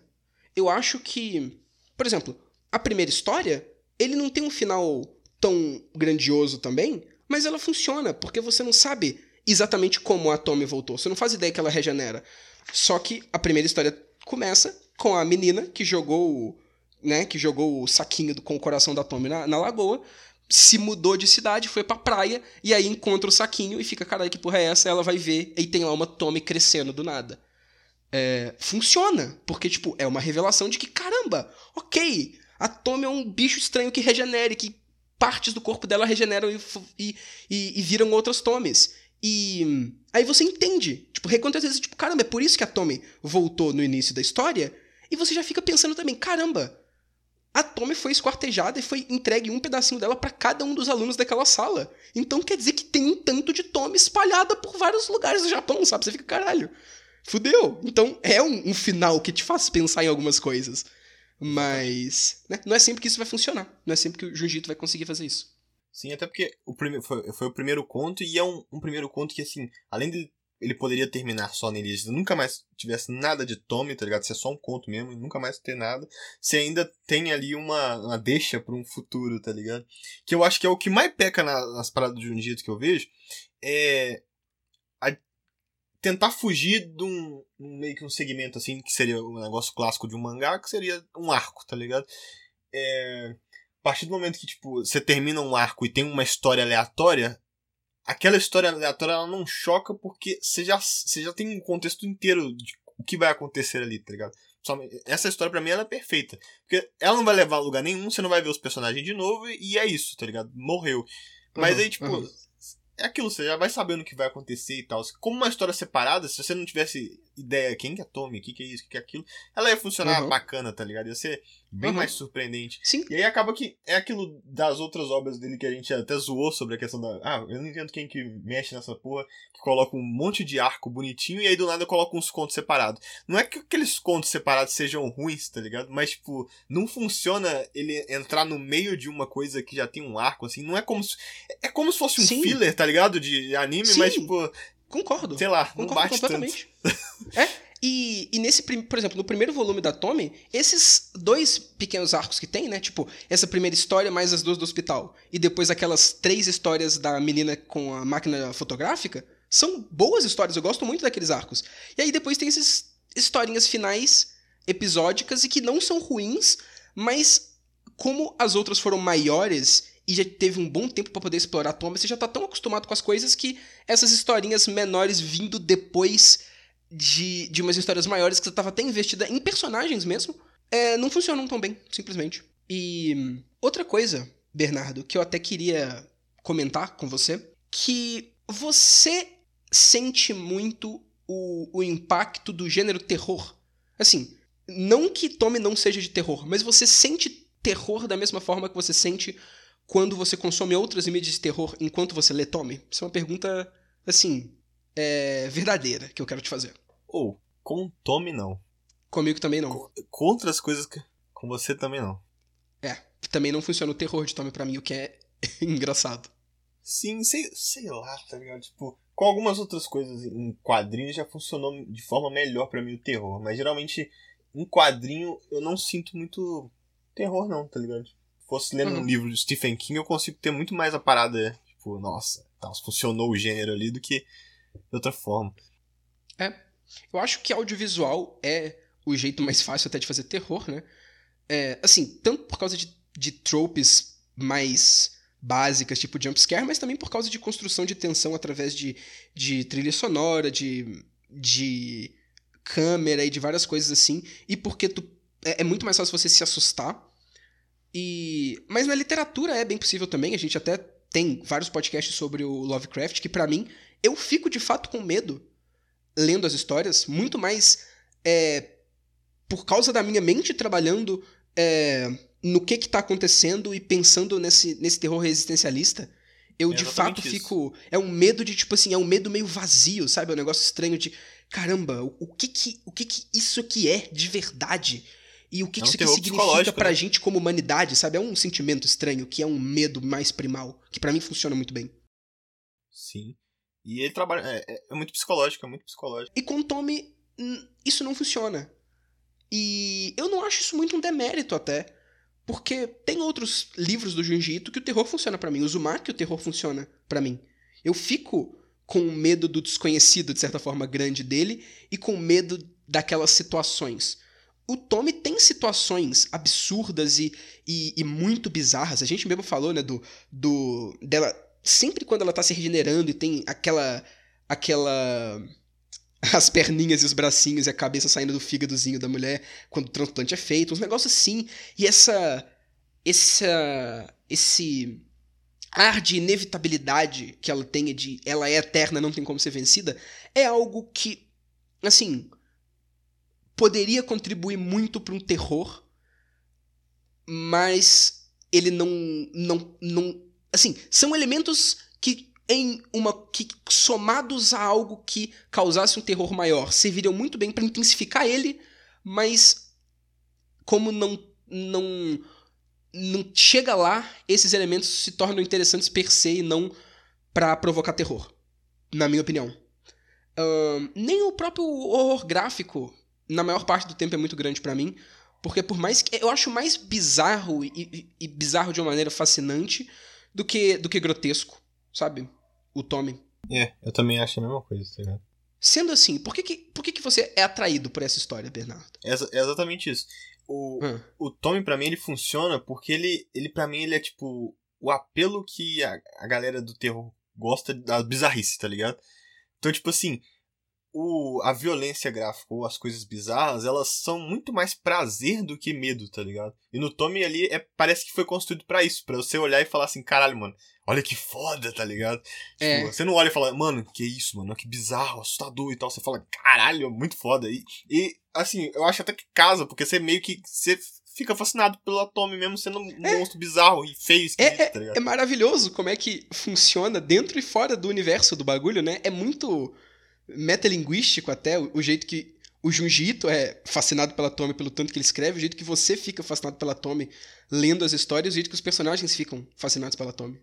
Eu acho que. Por exemplo, a primeira história, ele não tem um final tão grandioso também, mas ela funciona, porque você não sabe exatamente como a Tommy voltou. Você não faz ideia que ela regenera. Só que a primeira história começa com a menina que jogou né, que jogou o saquinho do, com o coração da Tommy na, na lagoa, se mudou de cidade, foi pra praia, e aí encontra o saquinho e fica, caralho, que porra é essa? Ela vai ver, e tem lá uma Tommy crescendo do nada. É, funciona, porque, tipo, é uma revelação de que, caramba, ok, a Tommy é um bicho estranho que regenera, que partes do corpo dela regeneram e, e, e, e viram outras Tommies. E aí você entende. Tipo, reconta às vezes, tipo, caramba, é por isso que a Tommy voltou no início da história. E você já fica pensando também, caramba, a Tommy foi esquartejada e foi entregue um pedacinho dela para cada um dos alunos daquela sala. Então quer dizer que tem um tanto de Tommy espalhada por vários lugares do Japão, sabe? Você fica, caralho, fudeu. Então é um, um final que te faz pensar em algumas coisas. Mas né, não é sempre que isso vai funcionar. Não é sempre que o Jujito vai conseguir fazer isso. Sim, até porque o foi, foi o primeiro conto e é um, um primeiro conto que, assim, além de ele poderia terminar só nele, se nunca mais tivesse nada de Tommy, tá ligado? Se é só um conto mesmo, nunca mais ter nada. Você ainda tem ali uma, uma deixa para um futuro, tá ligado? Que eu acho que é o que mais peca na, nas paradas de um jeito que eu vejo. É. A, tentar fugir de um, meio que um segmento assim, que seria um negócio clássico de um mangá, que seria um arco, tá ligado? É partir do momento que, tipo, você termina um arco e tem uma história aleatória, aquela história aleatória ela não choca porque você já, você já tem um contexto inteiro de o que vai acontecer ali, tá ligado? Essa história para mim ela é perfeita. Porque ela não vai levar a lugar nenhum, você não vai ver os personagens de novo e é isso, tá ligado? Morreu. Mas uhum, aí, tipo, uhum. é aquilo, você já vai sabendo o que vai acontecer e tal. Como uma história separada, se você não tivesse ideia quem que é Tommy, o que, que é isso, o que, que é aquilo, ela ia funcionar uhum. bacana, tá ligado? Ia ser bem uhum. mais surpreendente. Sim. E aí acaba que é aquilo das outras obras dele que a gente até zoou sobre a questão da. Ah, eu não entendo quem que mexe nessa porra, que coloca um monte de arco bonitinho e aí do nada coloca uns contos separados. Não é que aqueles contos separados sejam ruins, tá ligado? Mas, tipo, não funciona ele entrar no meio de uma coisa que já tem um arco, assim. Não é como se. É como se fosse um Sim. filler, tá ligado? De anime, Sim. mas, tipo. Concordo. Sei lá, Concordo não bate completamente. Tanto. é, e, e nesse, por exemplo, no primeiro volume da Tommy, esses dois pequenos arcos que tem, né? Tipo, essa primeira história mais as duas do hospital, e depois aquelas três histórias da menina com a máquina fotográfica, são boas histórias, eu gosto muito daqueles arcos. E aí depois tem essas historinhas finais episódicas e que não são ruins, mas como as outras foram maiores e já teve um bom tempo para poder explorar a Tommy, você já tá tão acostumado com as coisas que essas historinhas menores vindo depois de, de umas histórias maiores que você estava até investida em personagens mesmo, é, não funcionam tão bem, simplesmente. E outra coisa, Bernardo, que eu até queria comentar com você, que você sente muito o, o impacto do gênero terror. Assim, não que Tome não seja de terror, mas você sente terror da mesma forma que você sente quando você consome outras mídias de terror enquanto você lê Tome? Isso é uma pergunta, assim, é, verdadeira que eu quero te fazer. Ou, oh, com Tommy não. Comigo também não. Com, com outras coisas que. Com você também não. É, também não funciona o terror de Tommy para mim, o que é <laughs> engraçado. Sim, sei, sei lá, tá ligado? Tipo, com algumas outras coisas em quadrinhos já funcionou de forma melhor para mim o terror, mas geralmente um quadrinho, eu não sinto muito terror, não, tá ligado? Se fosse lendo uhum. um livro de Stephen King, eu consigo ter muito mais a parada, tipo, nossa, tá, funcionou o gênero ali do que de outra forma. É. Eu acho que audiovisual é o jeito mais fácil até de fazer terror, né? É, assim, tanto por causa de, de tropes mais básicas, tipo jumpscare, mas também por causa de construção de tensão através de, de trilha sonora, de, de câmera e de várias coisas assim, e porque tu, é, é muito mais fácil você se assustar. E, mas na literatura é bem possível também, a gente até tem vários podcasts sobre o Lovecraft, que para mim, eu fico de fato com medo lendo as histórias, muito mais é, por causa da minha mente trabalhando é, no que que tá acontecendo e pensando nesse, nesse terror existencialista, eu é de fato isso. fico. É um medo de, tipo assim, é um medo meio vazio, sabe? É um negócio estranho de. Caramba, o, o que que, o que que isso aqui é de verdade? E o que, é um que isso aqui significa pra né? gente como humanidade, sabe? É um sentimento estranho, que é um medo mais primal, que para mim funciona muito bem. Sim. E ele trabalha. É, é, é muito psicológico, é muito psicológico. E com o Tommy, isso não funciona. E eu não acho isso muito um demérito até. Porque tem outros livros do Junji Ito que o terror funciona para mim. O Uzumaki, o terror funciona para mim. Eu fico com medo do desconhecido, de certa forma, grande dele, e com medo daquelas situações. O Tommy tem situações absurdas e, e, e, muito bizarras. A gente mesmo falou, né, do, do dela sempre quando ela tá se regenerando e tem aquela aquela as perninhas e os bracinhos e a cabeça saindo do fígadozinho da mulher quando o transplante é feito, uns negócios assim. E essa. Essa. Esse ar de inevitabilidade que ela tem de ela é eterna, não tem como ser vencida, é algo que, assim, poderia contribuir muito para um terror, mas ele não, não, não, assim, são elementos que em uma que somados a algo que causasse um terror maior, serviriam muito bem para intensificar ele, mas como não não não chega lá, esses elementos se tornam interessantes per se e não para provocar terror, na minha opinião. Uh, nem o próprio horror gráfico, na maior parte do tempo, é muito grande para mim, porque por mais que eu acho mais bizarro e, e, e bizarro de uma maneira fascinante do que do que grotesco, sabe? o Tommy. É, eu também acho a mesma coisa, tá ligado? Sendo assim, por que, que, por que, que você é atraído por essa história, Bernardo? É, é exatamente isso. O, hum. o Tommy, para mim, ele funciona porque ele, ele para mim, ele é tipo o apelo que a, a galera do terror gosta da bizarrice, tá ligado? Então, tipo assim, o, a violência gráfica ou as coisas bizarras, elas são muito mais prazer do que medo, tá ligado? E no Tommy ali, é, parece que foi construído para isso, para você olhar e falar assim, caralho, mano, olha que foda, tá ligado? É. Tipo, você não olha e fala, mano, que isso, mano, que bizarro, assustador e tal. Você fala, caralho, muito foda. E, e assim, eu acho até que casa, porque você meio que. Você fica fascinado pelo Atome mesmo sendo um é. monstro bizarro e feio, esquisito, é, tá ligado? É maravilhoso como é que funciona dentro e fora do universo do bagulho, né? É muito metalinguístico até, o, jeito que o Junjito é fascinado pela Tommy pelo tanto que ele escreve, o jeito que você fica fascinado pela Tommy lendo as histórias, o jeito que os personagens ficam fascinados pela Tommy.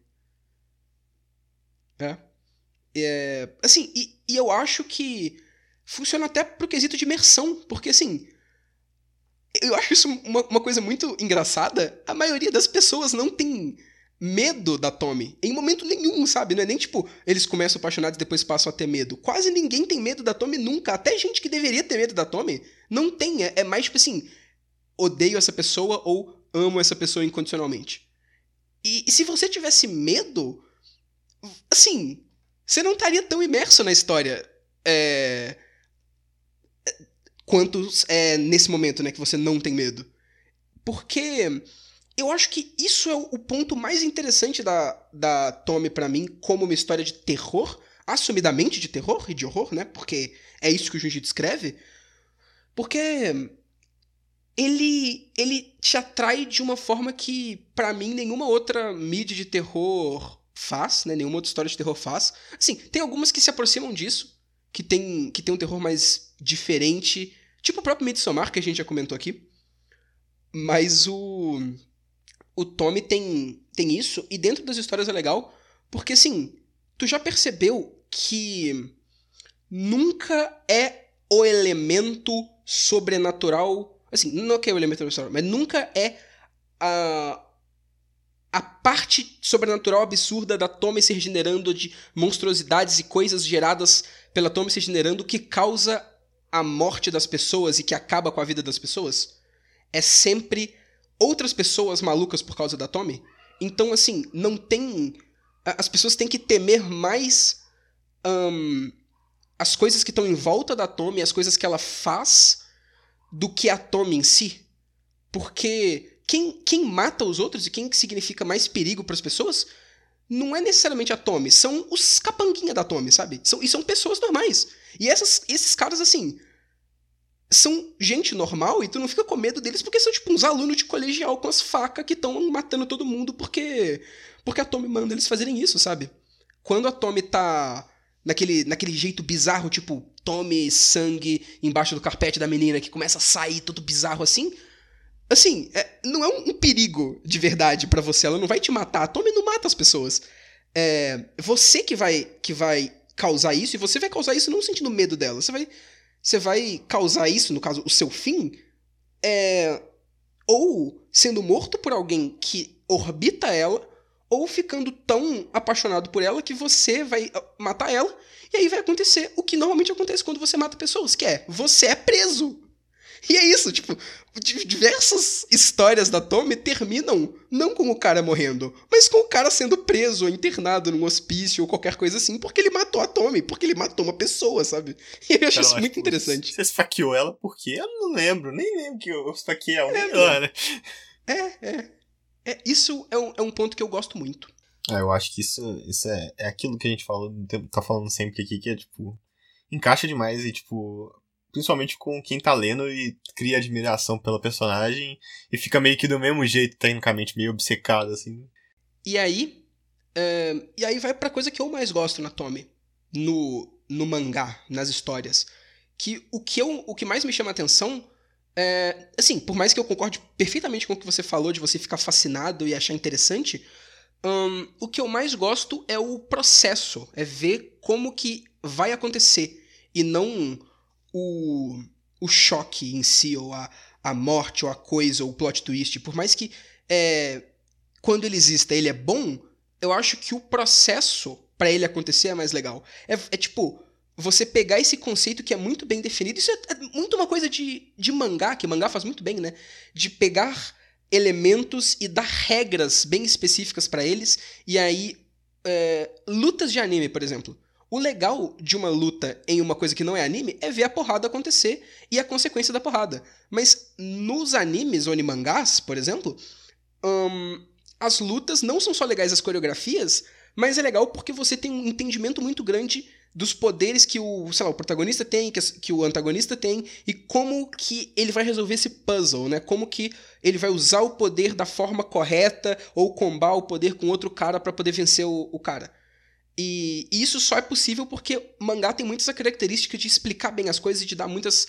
É. é assim, e, e, eu acho que funciona até pro quesito de imersão, porque assim. Eu acho isso uma, uma coisa muito engraçada. A maioria das pessoas não tem medo da Tommy. Em momento nenhum, sabe? Não é nem tipo, eles começam apaixonados e depois passam a ter medo. Quase ninguém tem medo da Tommy nunca. Até gente que deveria ter medo da Tommy não tem. É, é mais tipo assim, odeio essa pessoa ou amo essa pessoa incondicionalmente. E, e se você tivesse medo, assim, você não estaria tão imerso na história é, quanto é, nesse momento, né, que você não tem medo. Porque eu acho que isso é o ponto mais interessante da, da Tommy para mim, como uma história de terror, assumidamente de terror e de horror, né? Porque é isso que o Junji descreve. Porque ele ele te atrai de uma forma que para mim nenhuma outra mídia de terror faz, né? Nenhuma outra história de terror faz. Assim, tem algumas que se aproximam disso, que tem, que tem um terror mais diferente, tipo o próprio Midsommar, que a gente já comentou aqui. Mas o o Tommy tem tem isso e dentro das histórias é legal, porque assim, tu já percebeu que nunca é o elemento sobrenatural Assim, não é o elemento sobrenatural, mas nunca é a, a parte sobrenatural absurda da Tommy se regenerando de monstruosidades e coisas geradas pela Tommy se regenerando que causa a morte das pessoas e que acaba com a vida das pessoas. É sempre outras pessoas malucas por causa da Tommy. Então, assim, não tem. As pessoas têm que temer mais um, as coisas que estão em volta da Tommy, as coisas que ela faz, do que a Tommy em si. Porque quem, quem mata os outros e quem significa mais perigo para as pessoas não é necessariamente a Tommy, são os capanguinha da Tommy, sabe? São, e são pessoas normais. E essas, esses caras, assim, são gente normal e tu não fica com medo deles porque são tipo uns alunos de colegial com as facas que estão matando todo mundo porque porque a Tommy manda eles fazerem isso, sabe? Quando a Tommy tá naquele, naquele jeito bizarro, tipo, Tommy sangue embaixo do carpete da menina que começa a sair todo bizarro assim, assim, é, não é um, um, perigo de verdade para você, ela não vai te matar. A Tommy não mata as pessoas. É você que vai que vai causar isso e você vai causar isso não sentindo medo dela. Você vai você vai causar isso, no caso, o seu fim, é, ou sendo morto por alguém que orbita ela, ou ficando tão apaixonado por ela que você vai ah, matar ela, e aí vai acontecer o que normalmente acontece quando você mata pessoas, que é você é preso. E é isso, tipo, diversas histórias da Tommy terminam não com o cara morrendo, mas com o cara sendo preso ou internado num hospício ou qualquer coisa assim, porque ele matou a Tommy, porque ele matou uma pessoa, sabe? E <laughs> eu acho isso muito interessante. Você esfaqueou ela por quê? Eu não lembro, nem lembro que eu esfaqueei ela. É, é, é, é. Isso é um, é um ponto que eu gosto muito. É, eu acho que isso, isso é, é aquilo que a gente fala, tá falando sempre aqui, que é tipo. Encaixa demais e, tipo, principalmente com quem tá lendo e cria admiração pela personagem e fica meio que do mesmo jeito, tecnicamente, meio obcecado, assim. E aí. Uh, e aí vai pra coisa que eu mais gosto na Tommy, no, no mangá, nas histórias. Que o que, eu, o que mais me chama atenção é. Assim, por mais que eu concorde perfeitamente com o que você falou, de você ficar fascinado e achar interessante. Um, o que eu mais gosto é o processo, é ver como que vai acontecer. E não o, o choque em si, ou a, a morte, ou a coisa, ou o plot twist, por mais que é, quando ele exista ele é bom, eu acho que o processo para ele acontecer é mais legal. É, é, tipo, você pegar esse conceito que é muito bem definido, isso é, é muito uma coisa de, de mangá, que mangá faz muito bem, né? De pegar elementos e dar regras bem específicas para eles, e aí. É, lutas de anime, por exemplo. O legal de uma luta em uma coisa que não é anime é ver a porrada acontecer e a consequência da porrada. Mas nos animes ou mangás, por exemplo, as lutas não são só legais as coreografias, mas é legal porque você tem um entendimento muito grande dos poderes que o, sei lá, o protagonista tem, que, que o antagonista tem, e como que ele vai resolver esse puzzle, né? Como que ele vai usar o poder da forma correta ou combar o poder com outro cara para poder vencer o, o cara. E, isso só é possível porque mangá tem muitas características de explicar bem as coisas e de dar muitas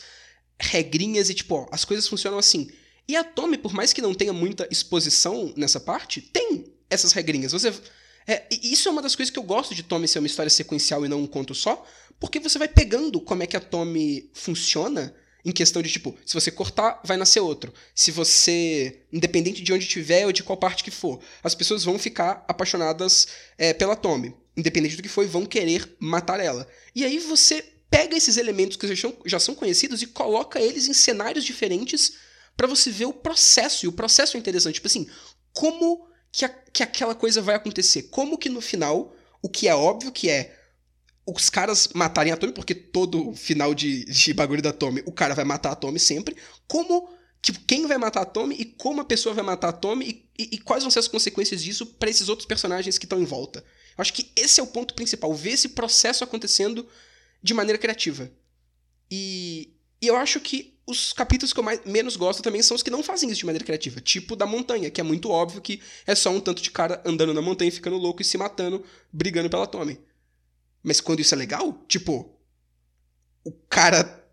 regrinhas e tipo, ó, as coisas funcionam assim. E a Tommy, por mais que não tenha muita exposição nessa parte, tem essas regrinhas. Você é, isso é uma das coisas que eu gosto de Tommy ser uma história sequencial e não um conto só, porque você vai pegando como é que a Tommy funciona em questão de tipo, se você cortar, vai nascer outro. Se você, independente de onde estiver ou de qual parte que for, as pessoas vão ficar apaixonadas é, pela Tommy independente do que foi, vão querer matar ela. E aí você pega esses elementos que já são, conhecidos e coloca eles em cenários diferentes para você ver o processo. E o processo é interessante. Tipo assim, como que, a, que aquela coisa vai acontecer? Como que no final, o que é óbvio que é os caras matarem a Tommy, porque todo final de, de bagulho da Tommy, o cara vai matar a Tommy sempre. Como Tipo, quem vai matar a Tommy e como a pessoa vai matar a Tommy e, e, e quais vão ser as consequências disso para esses outros personagens que estão em volta. Eu acho que esse é o ponto principal, ver esse processo acontecendo de maneira criativa. E, e eu acho que os capítulos que eu mais, menos gosto também são os que não fazem isso de maneira criativa. Tipo da montanha, que é muito óbvio que é só um tanto de cara andando na montanha, ficando louco e se matando, brigando pela Tommy. Mas quando isso é legal, tipo, o cara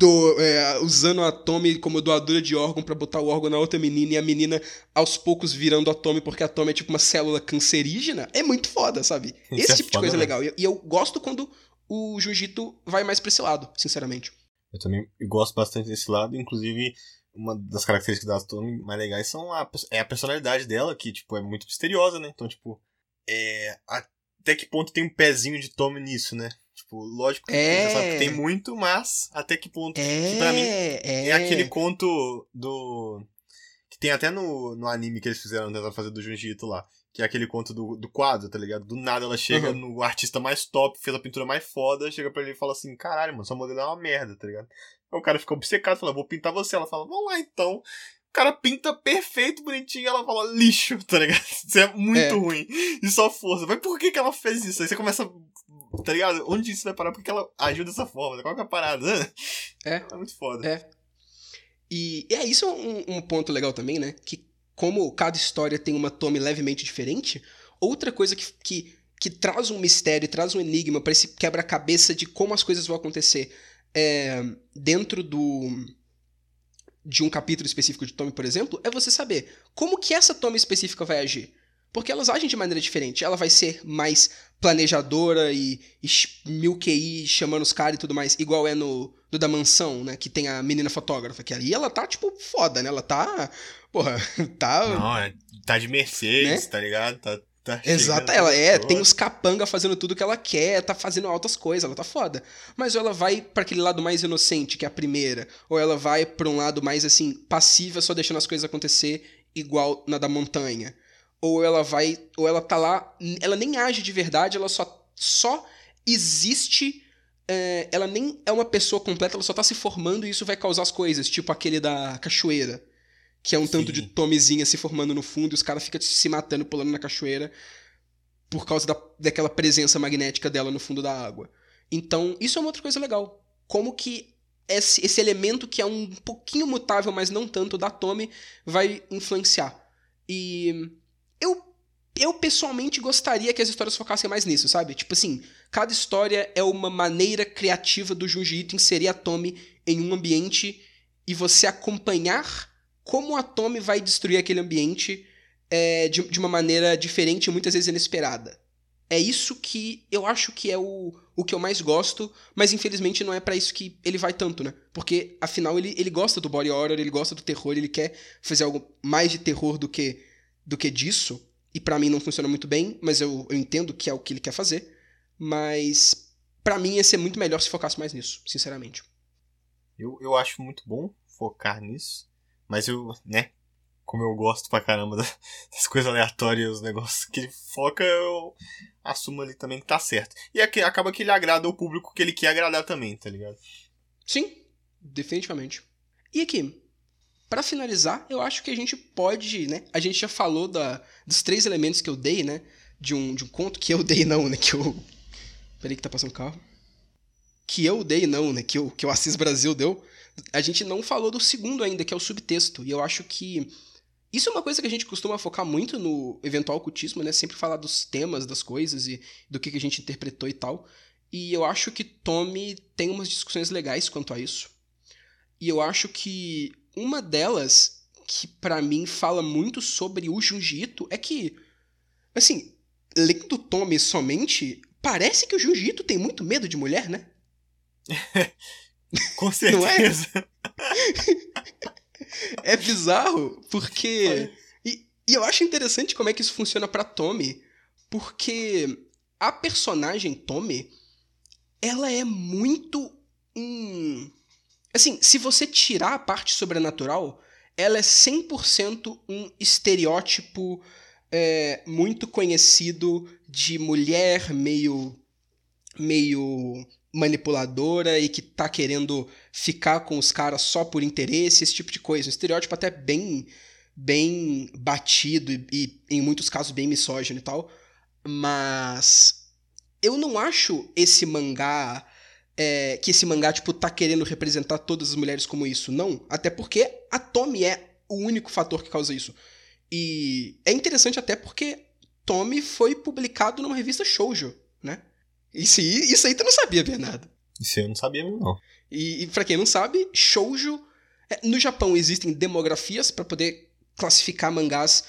do, é, usando a Tommy como doadora de órgão para botar o órgão na outra menina e a menina aos poucos virando a Tommy porque a Tommy é tipo uma célula cancerígena, é muito foda, sabe? <laughs> Isso Esse é tipo foda, de coisa é legal. E, e eu gosto quando o jiu-jitsu vai mais pra esse lado, sinceramente. Eu também gosto bastante desse lado, inclusive uma das características da Tomi mais legais são a, é a personalidade dela, que, tipo, é muito misteriosa, né? Então, tipo, é, até que ponto tem um pezinho de Tommy nisso, né? Tipo, lógico que é... você sabe que tem muito, mas até que ponto. É... Que pra mim é... é aquele conto do. Que tem até no, no anime que eles fizeram tentar fazer do Junji Ito lá. Que é aquele conto do, do quadro, tá ligado? Do nada ela chega uhum. no artista mais top, fez a pintura mais foda, chega pra ele e fala assim: caralho, mano, sua modelo é uma merda, tá ligado? Aí o cara fica obcecado, fala: vou pintar você. Ela fala: vamos lá então. O cara pinta perfeito, bonitinho, e ela fala lixo, <laughs> tá ligado? Isso é muito é. ruim. E só força. Mas por que, que ela fez isso? Aí você começa. Tá ligado? Onde isso vai parar? Porque ela agiu dessa forma? Qual que é a parada? <laughs> É. É muito foda. É. E é isso é um, um ponto legal também, né? Que como cada história tem uma tome levemente diferente, outra coisa que, que, que traz um mistério, traz um enigma para esse quebra-cabeça de como as coisas vão acontecer é, dentro do de um capítulo específico de tome, por exemplo, é você saber como que essa tome específica vai agir. Porque elas agem de maneira diferente. Ela vai ser mais planejadora e, e mil QI chamando os caras e tudo mais, igual é no, no da mansão, né? Que tem a menina fotógrafa, que ali ela tá, tipo, foda, né? Ela tá Porra, <laughs> tá. Não, é, tá de Mercedes, né? tá ligado? Tá, tá Exato, ela é, tem os capanga fazendo tudo que ela quer, tá fazendo altas coisas, ela tá foda. Mas ou ela vai para aquele lado mais inocente, que é a primeira, ou ela vai pra um lado mais assim, passiva, só deixando as coisas acontecer igual na da montanha. Ou ela vai, ou ela tá lá, ela nem age de verdade, ela só, só existe é, ela nem é uma pessoa completa, ela só tá se formando e isso vai causar as coisas, tipo aquele da cachoeira que é um Sim. tanto de tomezinha se formando no fundo e os caras ficam se matando pulando na cachoeira por causa da, daquela presença magnética dela no fundo da água. Então, isso é uma outra coisa legal. Como que esse, esse elemento que é um pouquinho mutável, mas não tanto, da Tome, vai influenciar. E eu, eu pessoalmente gostaria que as histórias focassem mais nisso, sabe? Tipo assim, cada história é uma maneira criativa do Junji Ito inserir a Tome em um ambiente e você acompanhar como a Tommy vai destruir aquele ambiente é, de, de uma maneira diferente e muitas vezes inesperada. É isso que eu acho que é o, o que eu mais gosto, mas infelizmente não é para isso que ele vai tanto, né? Porque afinal ele, ele gosta do body horror, ele gosta do terror, ele quer fazer algo mais de terror do que do que disso. E para mim não funciona muito bem, mas eu, eu entendo que é o que ele quer fazer. Mas para mim ia ser muito melhor se focasse mais nisso, sinceramente. Eu, eu acho muito bom focar nisso. Mas eu, né? Como eu gosto pra caramba das coisas aleatórias, os negócios que ele foca, eu assumo ali também que tá certo. E aqui, acaba que ele agrada o público que ele quer agradar também, tá ligado? Sim, definitivamente. E aqui, para finalizar, eu acho que a gente pode, né? A gente já falou da, dos três elementos que eu dei, né? De um, de um conto que eu <laughs> dei, não, né? Que eu. Peraí que tá passando carro. Que eu dei, não, né? Que, eu, que o Assis Brasil deu a gente não falou do segundo ainda, que é o subtexto. E eu acho que isso é uma coisa que a gente costuma focar muito no eventual ocultismo, né? Sempre falar dos temas das coisas e do que, a gente interpretou e tal. E eu acho que Tommy tem umas discussões legais quanto a isso. E eu acho que uma delas, que para mim fala muito sobre o Junji Ito, é que, assim, lendo Tommy somente, parece que o Junji Ito tem muito medo de mulher, né? <laughs> Com certeza. é? é bizarro, porque. E, e, eu acho interessante como é que isso funciona para Tommy, porque a personagem Tommy, ela é muito. Hum, assim, se você tirar a parte sobrenatural, ela é 100% um estereótipo é, muito conhecido de mulher meio. meio manipuladora e que tá querendo ficar com os caras só por interesse, esse tipo de coisa. Um estereótipo até bem bem batido e, e em muitos casos bem misógino e tal. Mas eu não acho esse mangá é, que esse mangá tipo tá querendo representar todas as mulheres como isso, não. Até porque a Tommy é o único fator que causa isso. E é interessante até porque Tommy foi publicado numa revista shoujo, né? Isso aí, isso aí tu não sabia, Bernardo. Isso eu não sabia mesmo, não. E, e para quem não sabe, shoujo... É, no Japão existem demografias para poder classificar mangás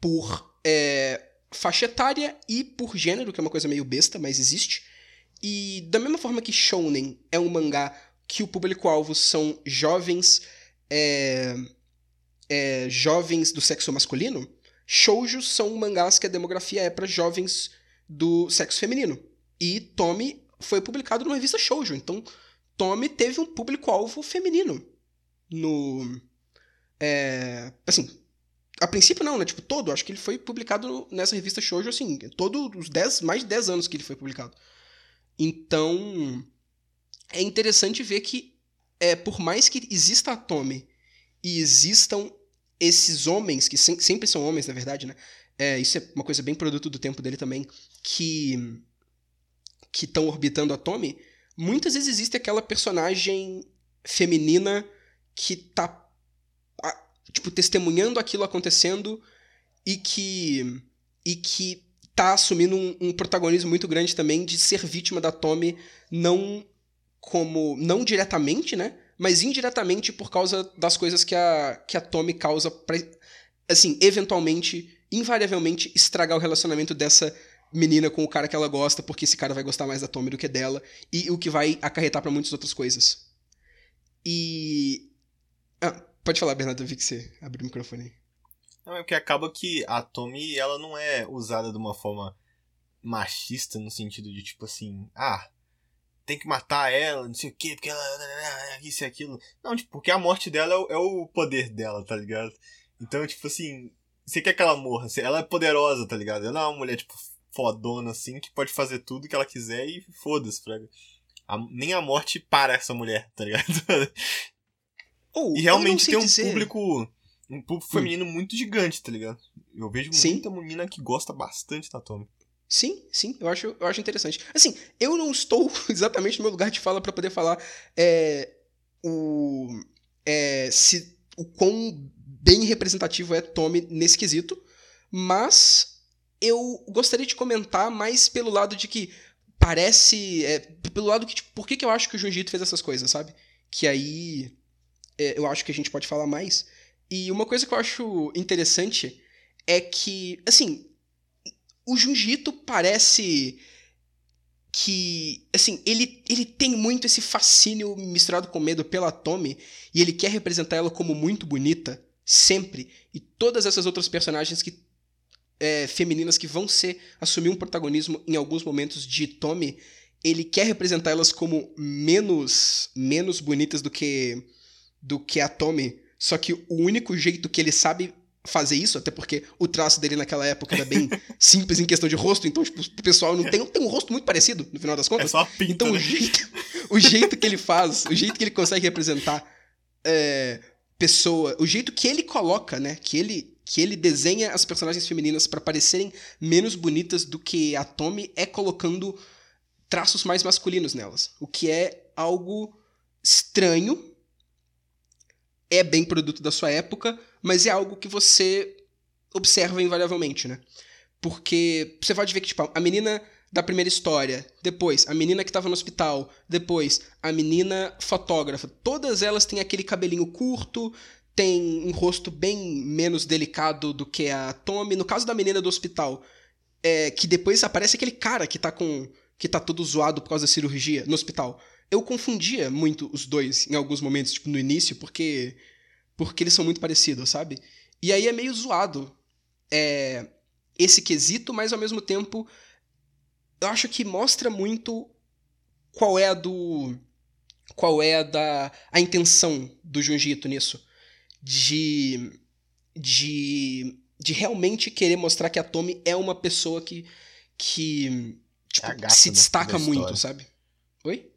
por é, faixa etária e por gênero, que é uma coisa meio besta, mas existe. E da mesma forma que shounen é um mangá que o público-alvo são jovens é, é, jovens do sexo masculino, shoujos são mangás que a demografia é para jovens do sexo feminino. E Tommy foi publicado numa revista shoujo, então Tommy teve um público-alvo feminino no... É, assim, a princípio não, né? Tipo, todo. Acho que ele foi publicado nessa revista Shoujo, assim, todos os 10, mais de 10 anos que ele foi publicado. Então, é interessante ver que, é, por mais que exista a Tommy e existam esses homens, que sem, sempre são homens, na verdade, né? É, isso é uma coisa bem produto do tempo dele também, que que estão orbitando a Tommy, muitas vezes existe aquela personagem feminina que tá tipo, testemunhando aquilo acontecendo e que. e que tá assumindo um, um, protagonismo muito grande também de ser vítima da Tommy, não como. não diretamente, né? Mas indiretamente por causa das coisas que a, que a Tommy causa pra. Assim, eventualmente, invariavelmente, estragar o relacionamento dessa menina com o cara que ela gosta, porque esse cara vai gostar mais da Tommy do que dela, e o que vai acarretar para muitas outras coisas. E. Ah, Pode falar, Bernardo, eu vi que você abriu o microfone. Não, é porque acaba que a Tommy, ela não é usada de uma forma machista, no sentido de, tipo assim, ah, tem que matar ela, não sei o quê, porque ela. <laughs> Isso e aquilo. Não, tipo, porque a morte dela é o, é o poder dela, tá ligado? Então, tipo assim, você quer que ela morra, ela é poderosa, tá ligado? Ela é uma mulher, tipo, fodona, assim, que pode fazer tudo que ela quiser e foda-se, a, nem a morte para essa mulher, tá ligado? <laughs> Oh, e realmente tem um dizer... público. Um público hum. feminino muito gigante, tá ligado? Eu vejo sim. muita menina que gosta bastante da Tommy. Sim, sim, eu acho, eu acho interessante. Assim, eu não estou <laughs> exatamente no meu lugar de fala para poder falar é, o, é, se, o quão bem representativo é Tommy nesse quesito, mas eu gostaria de comentar mais pelo lado de que parece. É, pelo lado que, tipo, por que, que eu acho que o Junjito fez essas coisas, sabe? Que aí é, eu acho que a gente pode falar mais. E uma coisa que eu acho interessante é que, assim, o Junjito parece que, assim, ele, ele tem muito esse fascínio misturado com medo pela Tommy e ele quer representar ela como muito bonita, sempre. E todas essas outras personagens que é, femininas que vão ser assumir um protagonismo em alguns momentos de Tommy, ele quer representar elas como menos menos bonitas do que do que a Tommy. Só que o único jeito que ele sabe fazer isso, até porque o traço dele naquela época era bem <laughs> simples em questão de rosto, então tipo, o pessoal não tem, tem um rosto muito parecido, no final das contas. É só pinta, então né? o, jeito, o jeito que ele faz, o jeito que ele consegue representar é, pessoa, o jeito que ele coloca, né, que ele que ele desenha as personagens femininas para parecerem menos bonitas do que a Tommy é colocando traços mais masculinos nelas, o que é algo estranho é bem produto da sua época, mas é algo que você observa invariavelmente, né? Porque você pode ver que, tipo, a menina da primeira história, depois a menina que estava no hospital, depois a menina fotógrafa, todas elas têm aquele cabelinho curto, tem um rosto bem menos delicado do que a Tommy. No caso da menina do hospital, é, que depois aparece aquele cara que tá com. que tá todo zoado por causa da cirurgia no hospital eu confundia muito os dois em alguns momentos, tipo, no início, porque porque eles são muito parecidos, sabe? E aí é meio zoado é, esse quesito, mas ao mesmo tempo eu acho que mostra muito qual é a do qual é a da a intenção do Junjito nisso de de de realmente querer mostrar que a Tommy é uma pessoa que que tipo, é se destaca muito, sabe? Oi?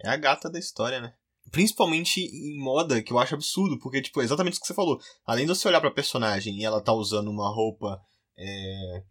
É a gata da história, né? Principalmente em moda, que eu acho absurdo, porque, tipo, é exatamente o que você falou. Além de você olhar pra personagem e ela tá usando uma roupa. É...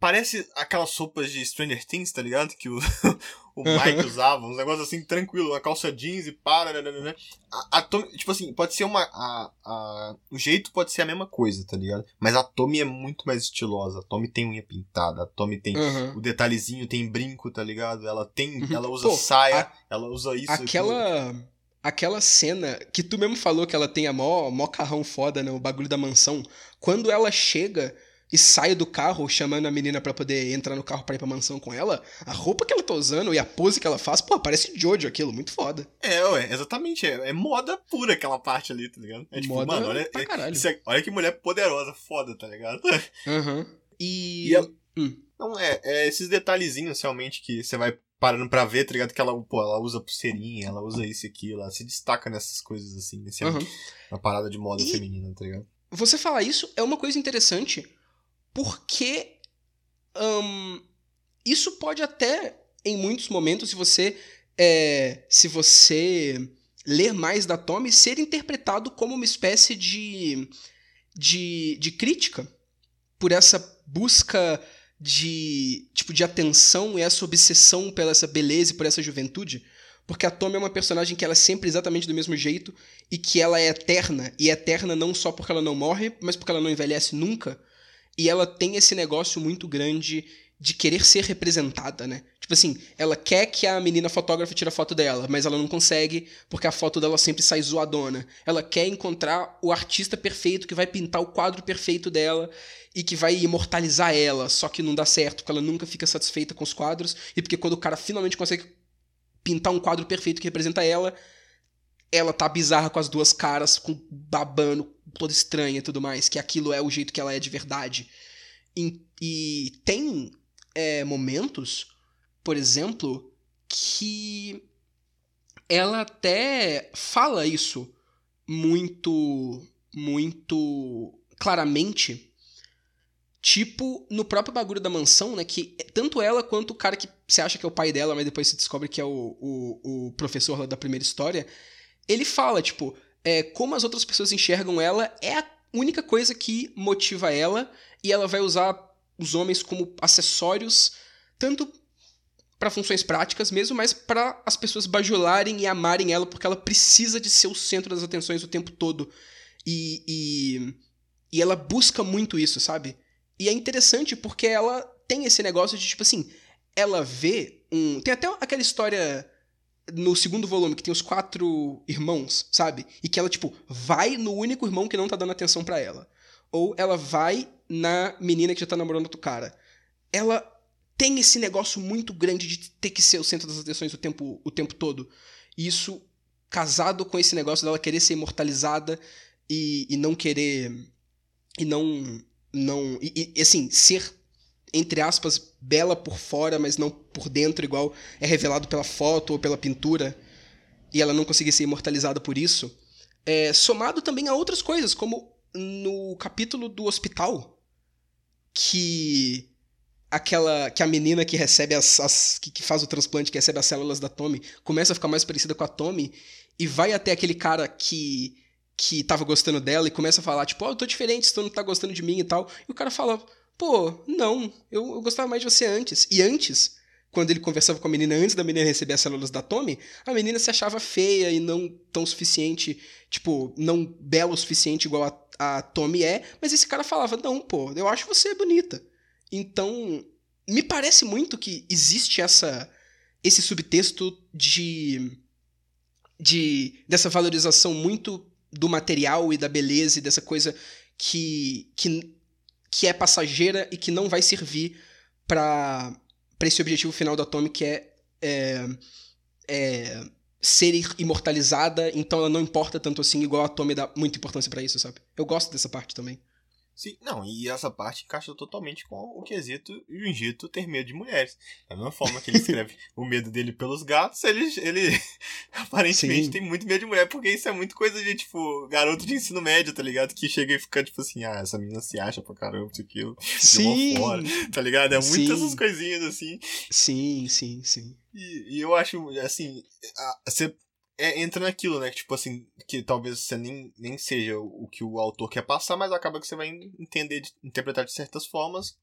Parece aquelas roupas de Stranger Things, tá ligado? Que o, <laughs> o Mike usava, uns negócios assim, tranquilo, uma calça jeans e para. Né, né, né, a, a Tommy, tipo assim, pode ser uma. A, a, o jeito pode ser a mesma coisa, tá ligado? Mas a Tommy é muito mais estilosa. A Tommy tem unha pintada, a Tommy tem uhum. o detalhezinho, tem brinco, tá ligado? Ela tem. Uhum. Ela usa Pô, saia, a, ela usa isso. Aquela. Aquela cena que tu mesmo falou que ela tem a mó, mó carrão foda, né? O bagulho da mansão. Quando ela chega e sai do carro chamando a menina para poder entrar no carro pra ir pra mansão com ela, a roupa que ela tá usando e a pose que ela faz, pô, parece Jojo aquilo, muito foda. É, ué, exatamente. É, é moda pura aquela parte ali, tá ligado? É tipo, Moda mano, olha, pra caralho. é- olha que mulher poderosa, foda, tá ligado? <laughs> Aham. E. E ela- Hum. Não, é, é esses detalhezinhos realmente que você vai parando pra ver, tá ligado? Que ela, pô, ela usa pulseirinha, ela usa isso e aquilo, ela se destaca nessas coisas assim, nesse, Aham. na parada de moda E- feminina, tá ligado? Você falar isso é uma coisa interessante, porque ahn, isso pode até, em muitos momentos, se você é, se você ler mais da Tommy, ser interpretado como uma espécie de, de, de crítica por essa busca de tipo de atenção e essa obsessão pela essa beleza e por essa juventude. Porque a Tommy é uma personagem que ela é sempre exatamente do mesmo jeito e que ela é eterna. E é eterna não só porque ela não morre, mas porque ela não envelhece nunca. E ela tem esse negócio muito grande de querer ser representada, né? Tipo assim, ela quer que a menina fotógrafa tire a foto dela, mas ela não consegue porque a foto dela sempre sai zoadona. Ela quer encontrar o artista perfeito que vai pintar o quadro perfeito dela e que vai imortalizar ela, só que não dá certo, porque ela nunca fica satisfeita com os quadros e porque quando o cara finalmente consegue pintar um quadro perfeito que representa ela, ela tá bizarra com as duas caras, com babando, toda estranha e tudo mais, que aquilo é o jeito que ela é de verdade. E, e tem é, momentos, por exemplo, que ela até fala isso muito, muito claramente. Tipo, no próprio bagulho da mansão, né? Que tanto ela quanto o cara que você acha que é o pai dela, mas depois se descobre que é o, o, o professor lá da primeira história, ele fala, tipo, é, como as outras pessoas enxergam ela é a única coisa que motiva ela e ela vai usar os homens como acessórios, tanto para funções práticas mesmo, mas para as pessoas bajularem e amarem ela, porque ela precisa de ser o centro das atenções o tempo todo. E, e, e ela busca muito isso, sabe? E é interessante porque ela tem esse negócio de, tipo assim, ela vê um. Tem até aquela história no segundo volume que tem os quatro irmãos, sabe? E que ela, tipo, vai no único irmão que não tá dando atenção para ela. Ou ela vai na menina que já tá namorando outro cara. Ela tem esse negócio muito grande de ter que ser o centro das atenções o tempo, o tempo todo. Isso, casado com esse negócio dela querer ser imortalizada e, e não querer. E não. não e, e, assim, ser, entre aspas, bela por fora, mas não por dentro, igual é revelado pela foto ou pela pintura. E ela não conseguir ser imortalizada por isso. É, somado também a outras coisas, como no capítulo do hospital, que aquela que a menina que recebe as, as que, que, faz o transplante, que recebe as células da Tommy, começa a ficar mais parecida com a Tommy e vai até aquele cara que que tava gostando dela e começa a falar, tipo, ó, oh, eu tô diferente, tu não tá gostando de mim e tal. E o cara fala, pô, não, eu, eu gostava mais de você antes. E antes, quando ele conversava com a menina antes da menina receber as células da Tommy, a menina se achava feia e não tão suficiente, tipo, não bela o suficiente igual a, a Tommy é, mas esse cara falava, não, pô, eu acho você bonita. Então, me parece muito que existe essa esse subtexto de de dessa valorização muito do material e da beleza e dessa coisa que que, que é passageira e que não vai servir para esse objetivo final da Tommy que é, é, é ser imortalizada, então ela não importa tanto assim, igual a Tommy dá muita importância para isso, sabe? Eu gosto dessa parte também. Sim, não, e essa parte encaixa totalmente com o quesito Junjito ter medo de mulheres. Da mesma forma que ele <laughs> escreve o medo dele pelos gatos, ele, ele <laughs> aparentemente Sim. tem muito medo de mulher, porque isso é muito coisa de, tipo, garoto de ensino médio, tá ligado? Que chega e fica, tipo assim, ah, essa menina se acha pra caramba, isso aquilo. Sim! Fora, tá ligado? É muito essas coisinhas, assim. Sim, sim, sim. E, e eu acho, assim, você é, entra naquilo, né? Tipo assim, que talvez você nem, nem seja o, o que o autor quer passar, mas acaba que você vai entender, de, interpretar de certas formas,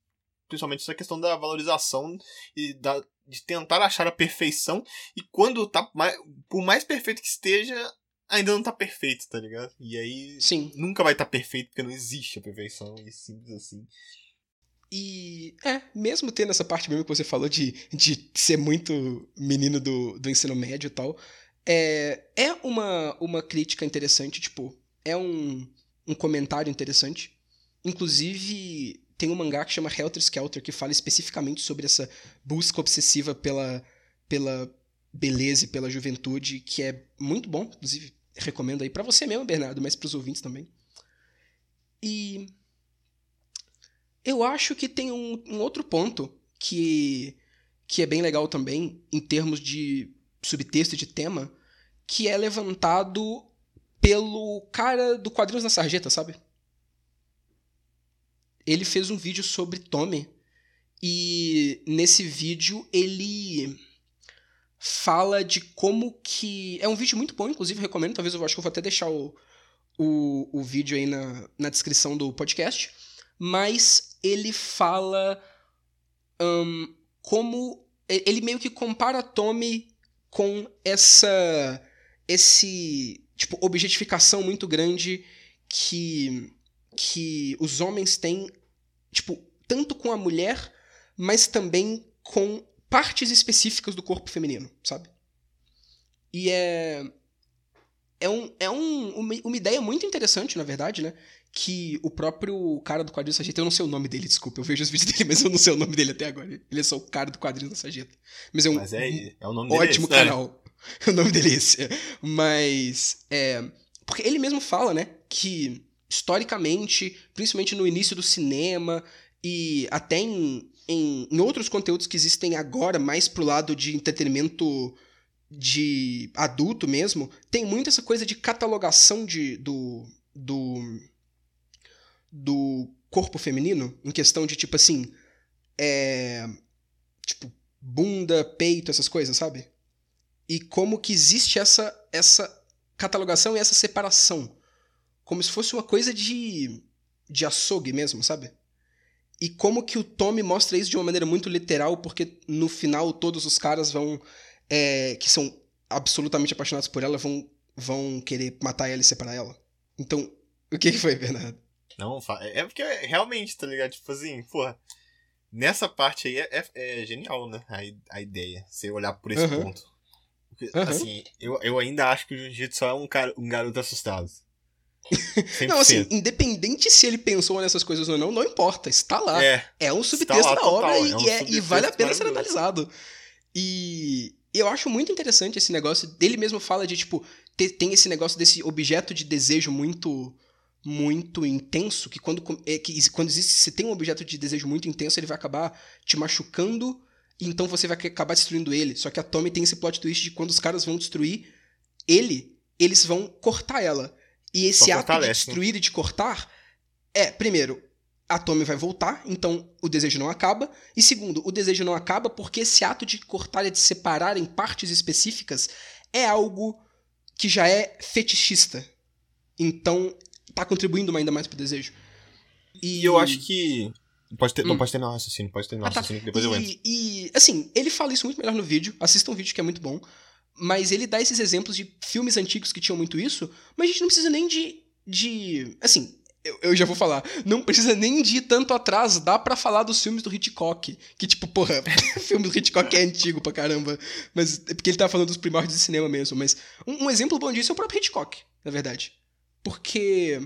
principalmente essa questão da valorização e da, de tentar achar a perfeição. E quando tá, por mais perfeito que esteja, ainda não tá perfeito, tá ligado? E aí Sim. nunca vai estar tá perfeito porque não existe a perfeição, e simples assim. E é, mesmo tendo essa parte mesmo que você falou de, de ser muito menino do, do ensino médio e tal, é, é uma, uma crítica interessante, tipo, é um, um comentário interessante. Inclusive, tem um mangá que chama Helter Skelter, que fala especificamente sobre essa busca obsessiva pela, pela beleza e pela juventude, que é muito bom, inclusive recomendo aí para você mesmo, Bernardo, mas para os ouvintes também. E eu acho que tem um, um, outro ponto que, que é bem legal também, em termos de subtexto de tema, que é levantado pelo cara do Quadrinhos na Sarjeta, sabe? Ele fez um vídeo sobre Tommy, e nesse vídeo ele fala de como que. É um vídeo muito bom, inclusive recomendo. Talvez eu acho que eu vou até deixar o, o, o vídeo aí na, na descrição do podcast. Mas ele fala um, como. Ele meio que compara Tommy com essa. Esse. Tipo, objetificação muito grande que. Que os homens têm. Tipo, tanto com a mulher, mas também com partes específicas do corpo feminino, sabe? E é. É, um, é um, uma, uma ideia muito interessante, na verdade, né? Que o próprio cara do quadrinho da Sarjeta, eu não sei o nome dele, desculpa, eu vejo os vídeos <laughs> dele, mas eu não sei o nome dele até agora. Ele é só o cara do quadrinho da Sarjeta. Mas é um, mas é, é o nome ótimo dele, canal. É. <laughs> o nome dele é esse. Mas. É, porque ele mesmo fala, né? Que historicamente, principalmente no início do cinema e até em, em, em outros conteúdos que existem agora, mais pro lado de entretenimento de adulto mesmo, tem muito essa coisa de catalogação de, do, do, do corpo feminino, em questão de tipo assim, é, tipo, bunda, peito, essas coisas, sabe? E como que existe essa, essa catalogação e essa separação. Como se fosse uma coisa de, de açougue mesmo, sabe? E como que o Tommy mostra isso de uma maneira muito literal, porque no final todos os caras vão. É, que são absolutamente apaixonados por ela vão, vão querer matar ela e separar ela. Então, o que, que foi, Bernardo? Não, é porque realmente, tá ligado? Tipo assim, porra. Nessa parte aí é, é, é genial, né? A, a ideia. Você olhar por esse uhum. ponto. Porque, uhum. Assim, eu, eu ainda acho que o Jiu-Jitsu só é um, cara, um garoto assustado. <laughs> não, assim, independente se ele pensou nessas coisas ou não, não importa, está lá. É, é um subtexto lá, da obra total, e, é um é, e, vale a pena ser analisado. E eu acho muito interessante esse negócio. Dele mesmo fala de, tipo, ter, tem esse negócio desse objeto de desejo muito muito intenso, que quando, é, que quando existe, se tem um objeto de desejo muito intenso, ele vai acabar te machucando, e então você vai acabar destruindo ele. Só que a Tommy tem esse plot twist de quando os caras vão destruir ele, eles vão cortar ela. E esse ato de né? destruir né? e de cortar é, primeiro, a Tommy vai voltar, então o desejo não acaba. E segundo, o desejo não acaba porque esse ato de cortar e de separar em partes específicas é algo que já é fetichista. Então, tá contribuindo ainda mais pro desejo. E, e eu acho que. Pode ter, hum. Não pode ter no raciocínio, pode ter no raciocínio, ah, tá. depois e, eu entro. E, assim, ele fala isso muito melhor no vídeo. Assista um vídeo que é muito bom. Mas ele dá esses exemplos de filmes antigos que tinham muito isso, mas a gente não precisa nem de. de assim, eu, eu, já vou falar, não precisa nem de ir tanto atrás, dá para falar dos filmes do Hitchcock. Que, tipo, porra, <laughs> filme do Hitchcock é antigo pra caramba. Mas é porque ele tá falando dos primórdios de cinema mesmo. Mas um, um exemplo bom disso é o próprio Hitchcock, na verdade. Porque.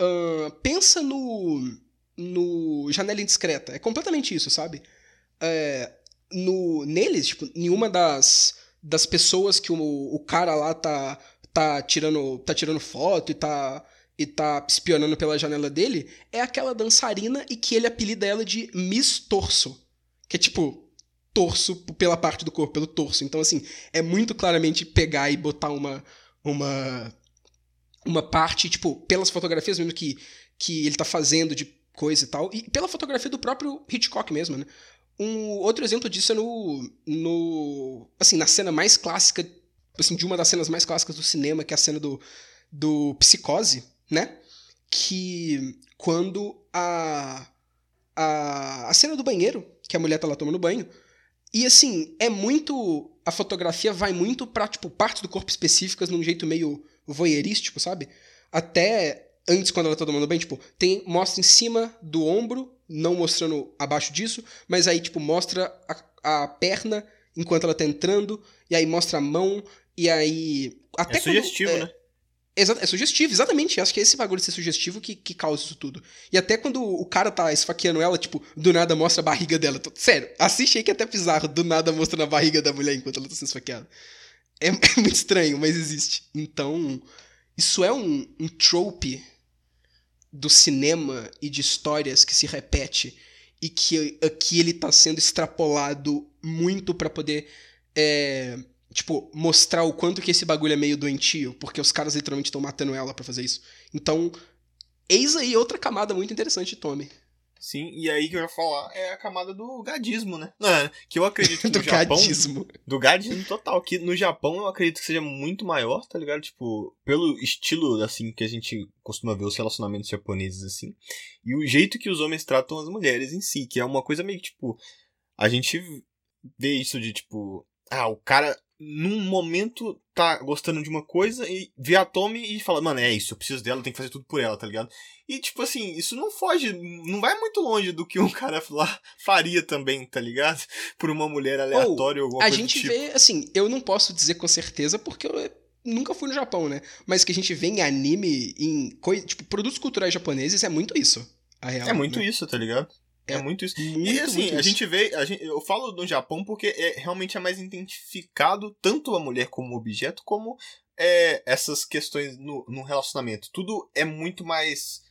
Uh, pensa no. No Janela Indiscreta. É completamente isso, sabe? É, no, neles, tipo, nenhuma das das pessoas que o, o cara lá tá, tá, tirando, tá tirando foto e tá, e tá espionando pela janela dele, é aquela dançarina e que ele apelida ela de Miss Torso. Que é tipo, torso pela parte do corpo, pelo torso. Então, assim, é muito claramente pegar e botar uma. uma uma parte, tipo, pelas fotografias mesmo que, que ele tá fazendo de coisa e tal, e pela fotografia do próprio Hitchcock mesmo, né? Um outro exemplo disso é no, no. Assim, na cena mais clássica, assim, de uma das cenas mais clássicas do cinema, que é a cena do, do Psicose, né? Que quando a. A, a cena do banheiro, que a mulher tá lá tomando banho, e assim, é muito. A fotografia vai muito pra, tipo, partes do corpo específicas num jeito meio voyeurístico, sabe? Até antes, quando ela tá tomando banho, tipo, tem, mostra em cima do ombro não mostrando abaixo disso, mas aí, tipo, mostra a, a perna enquanto ela tá entrando, e aí mostra a mão, e aí. Até é sugestivo, quando, é, né? é sugestivo, exatamente. Acho que é esse bagulho de ser sugestivo que, que causa isso tudo. E até quando o cara tá esfaqueando ela, tipo, do nada mostra a barriga dela. Sério, assiste aí que é até bizarro, do nada mostrando a barriga da mulher enquanto ela tá sendo esfaqueada. É, <laughs> é muito estranho, mas existe. Então, isso é um, um trope do cinema e de histórias que se repete e que aqui ele tá sendo extrapolado muito para poder é, tipo, mostrar o quanto que esse bagulho é meio doentio, porque os caras literalmente estão matando ela para fazer isso. Então, eis aí outra camada muito interessante de Tommy. Sim, e aí que eu ia falar é a camada do gadismo, né? Não, que eu acredito que <laughs> no do Japão. Gadismo. Do gadismo total. Que no Japão eu acredito que seja muito maior, tá ligado? Tipo, pelo estilo, assim, que a gente costuma ver os relacionamentos japoneses, assim. E o jeito que os homens tratam as mulheres em si, que é uma coisa meio que, tipo. A gente vê isso de, tipo. Ah, o cara num momento tá gostando de uma coisa e vê a Tommy e fala, mano, é isso, eu preciso dela, eu tenho que fazer tudo por ela, tá ligado? E, tipo assim, isso não foge, não vai muito longe do que um <laughs> cara lá faria também, tá ligado? Por uma mulher aleatória ou, ou alguma a coisa gente tipo. vê, assim, eu não posso dizer com certeza porque eu nunca fui no Japão, né? Mas que a gente vê em anime, em coisa, tipo, produtos culturais japoneses é muito isso. A real, é muito né? isso, tá ligado? É, é muito isso. Muito, e assim, a gente vê. A gente, eu falo no Japão porque é, realmente é mais identificado tanto a mulher como objeto, como é, essas questões no, no relacionamento. Tudo é muito mais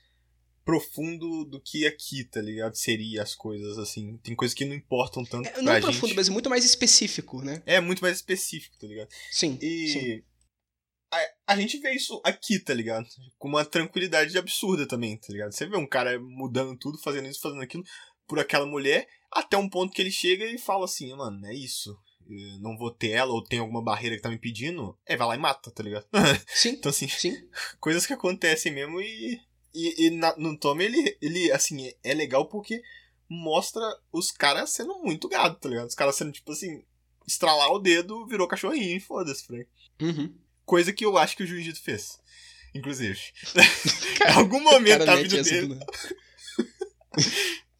profundo do que aqui, tá ligado? Seria as coisas, assim. Tem coisas que não importam tanto. É, não é profundo, mas é muito mais específico, né? É, muito mais específico, tá ligado? Sim. E. sim. A, a gente vê isso aqui, tá ligado? Com uma tranquilidade absurda também, tá ligado? Você vê um cara mudando tudo, fazendo isso, fazendo aquilo, por aquela mulher, até um ponto que ele chega e fala assim, mano, é isso. Eu não vou ter ela, ou tem alguma barreira que tá me impedindo, é, vai lá e mata, tá ligado? <laughs> Sim. então, assim, sim. <laughs> coisas que acontecem mesmo e. E, e na, no Tommy, ele, ele, assim, é legal porque mostra os caras sendo muito gado, tá ligado? Os caras sendo, tipo assim, estralar o dedo, virou cachorrinho, foda-se, Frank. Uhum. Coisa que eu acho que o Jiu-Jitsu fez. Inclusive. <laughs> Em algum momento da vida dele.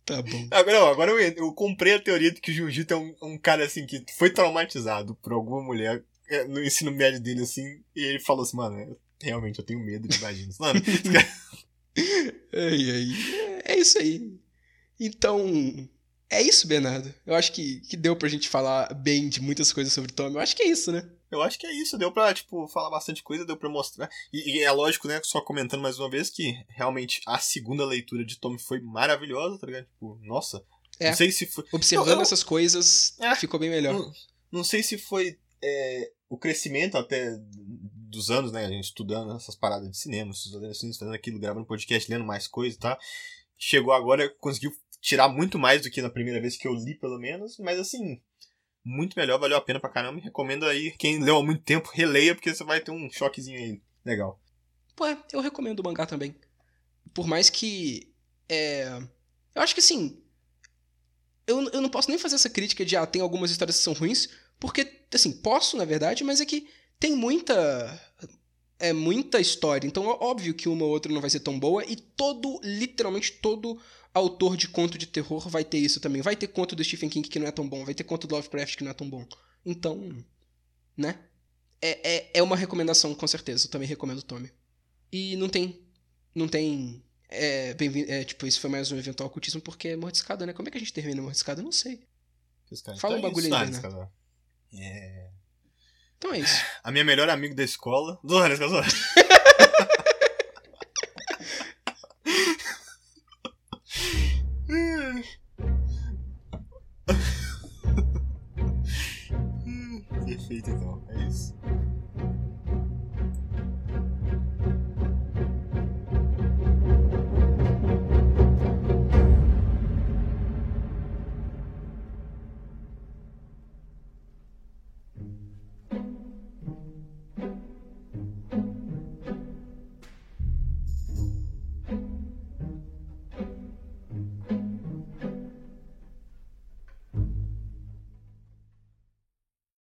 Tá bom. Agora, ó, agora eu, eu, comprei a teoria de que o Jiu-Jitsu é um, um, cara assim que foi traumatizado por alguma mulher é, no ensino médio dele, assim, e ele falou assim, mano, realmente eu tenho medo de vaginas. <laughs> Mano, <laughs> ai, ai. É isso aí. Então, é isso, Bernardo. Eu acho que, que deu pra gente falar bem de muitas coisas sobre Tom. Eu acho que é isso, né? Eu acho que é isso, deu pra, tipo, falar bastante coisa, deu pra mostrar. E, e, é lógico, né, só comentando mais uma vez, que realmente a segunda leitura de Tommy foi maravilhosa, tá ligado? Tipo, nossa. É. Não sei se foi. Observando eu, eu... essas coisas, é, ficou bem melhor. Não, não sei se foi é, o crescimento até dos anos, né? A gente estudando essas paradas de cinema, estudando fazendo aquilo, gravando podcast, lendo mais coisas, tá? Chegou agora, conseguiu tirar muito mais do que na primeira vez que eu li, pelo menos, mas assim, muito melhor, valeu a pena pra caramba. Recomendo aí, quem leu há muito tempo, releia, porque você vai ter um choquezinho aí legal. Pô, é, eu recomendo o mangá também. Por mais que. É, eu acho que assim. Eu, eu não posso nem fazer essa crítica de, ah, tem algumas histórias que são ruins, porque, assim, posso, na verdade, mas é que tem muita. É muita história. Então, é óbvio que uma ou outra não vai ser tão boa, e todo, literalmente todo autor de conto de terror vai ter isso também. Vai ter conto do Stephen King que não é tão bom, vai ter conto do Lovecraft que não é tão bom. Então, né? É, é, é uma recomendação, com certeza. Eu também recomendo o Tommy. E não tem. Não tem. É, bem, é, tipo, isso foi mais um eventual ocultismo porque é mordiscada, né? Como é que a gente termina mordiscada? Eu não sei. Fala um então é bagulho aí, né? É... Então é isso. A minha melhor amiga da escola. Zorra, <laughs> Zorra. Perfeito, então. É isso.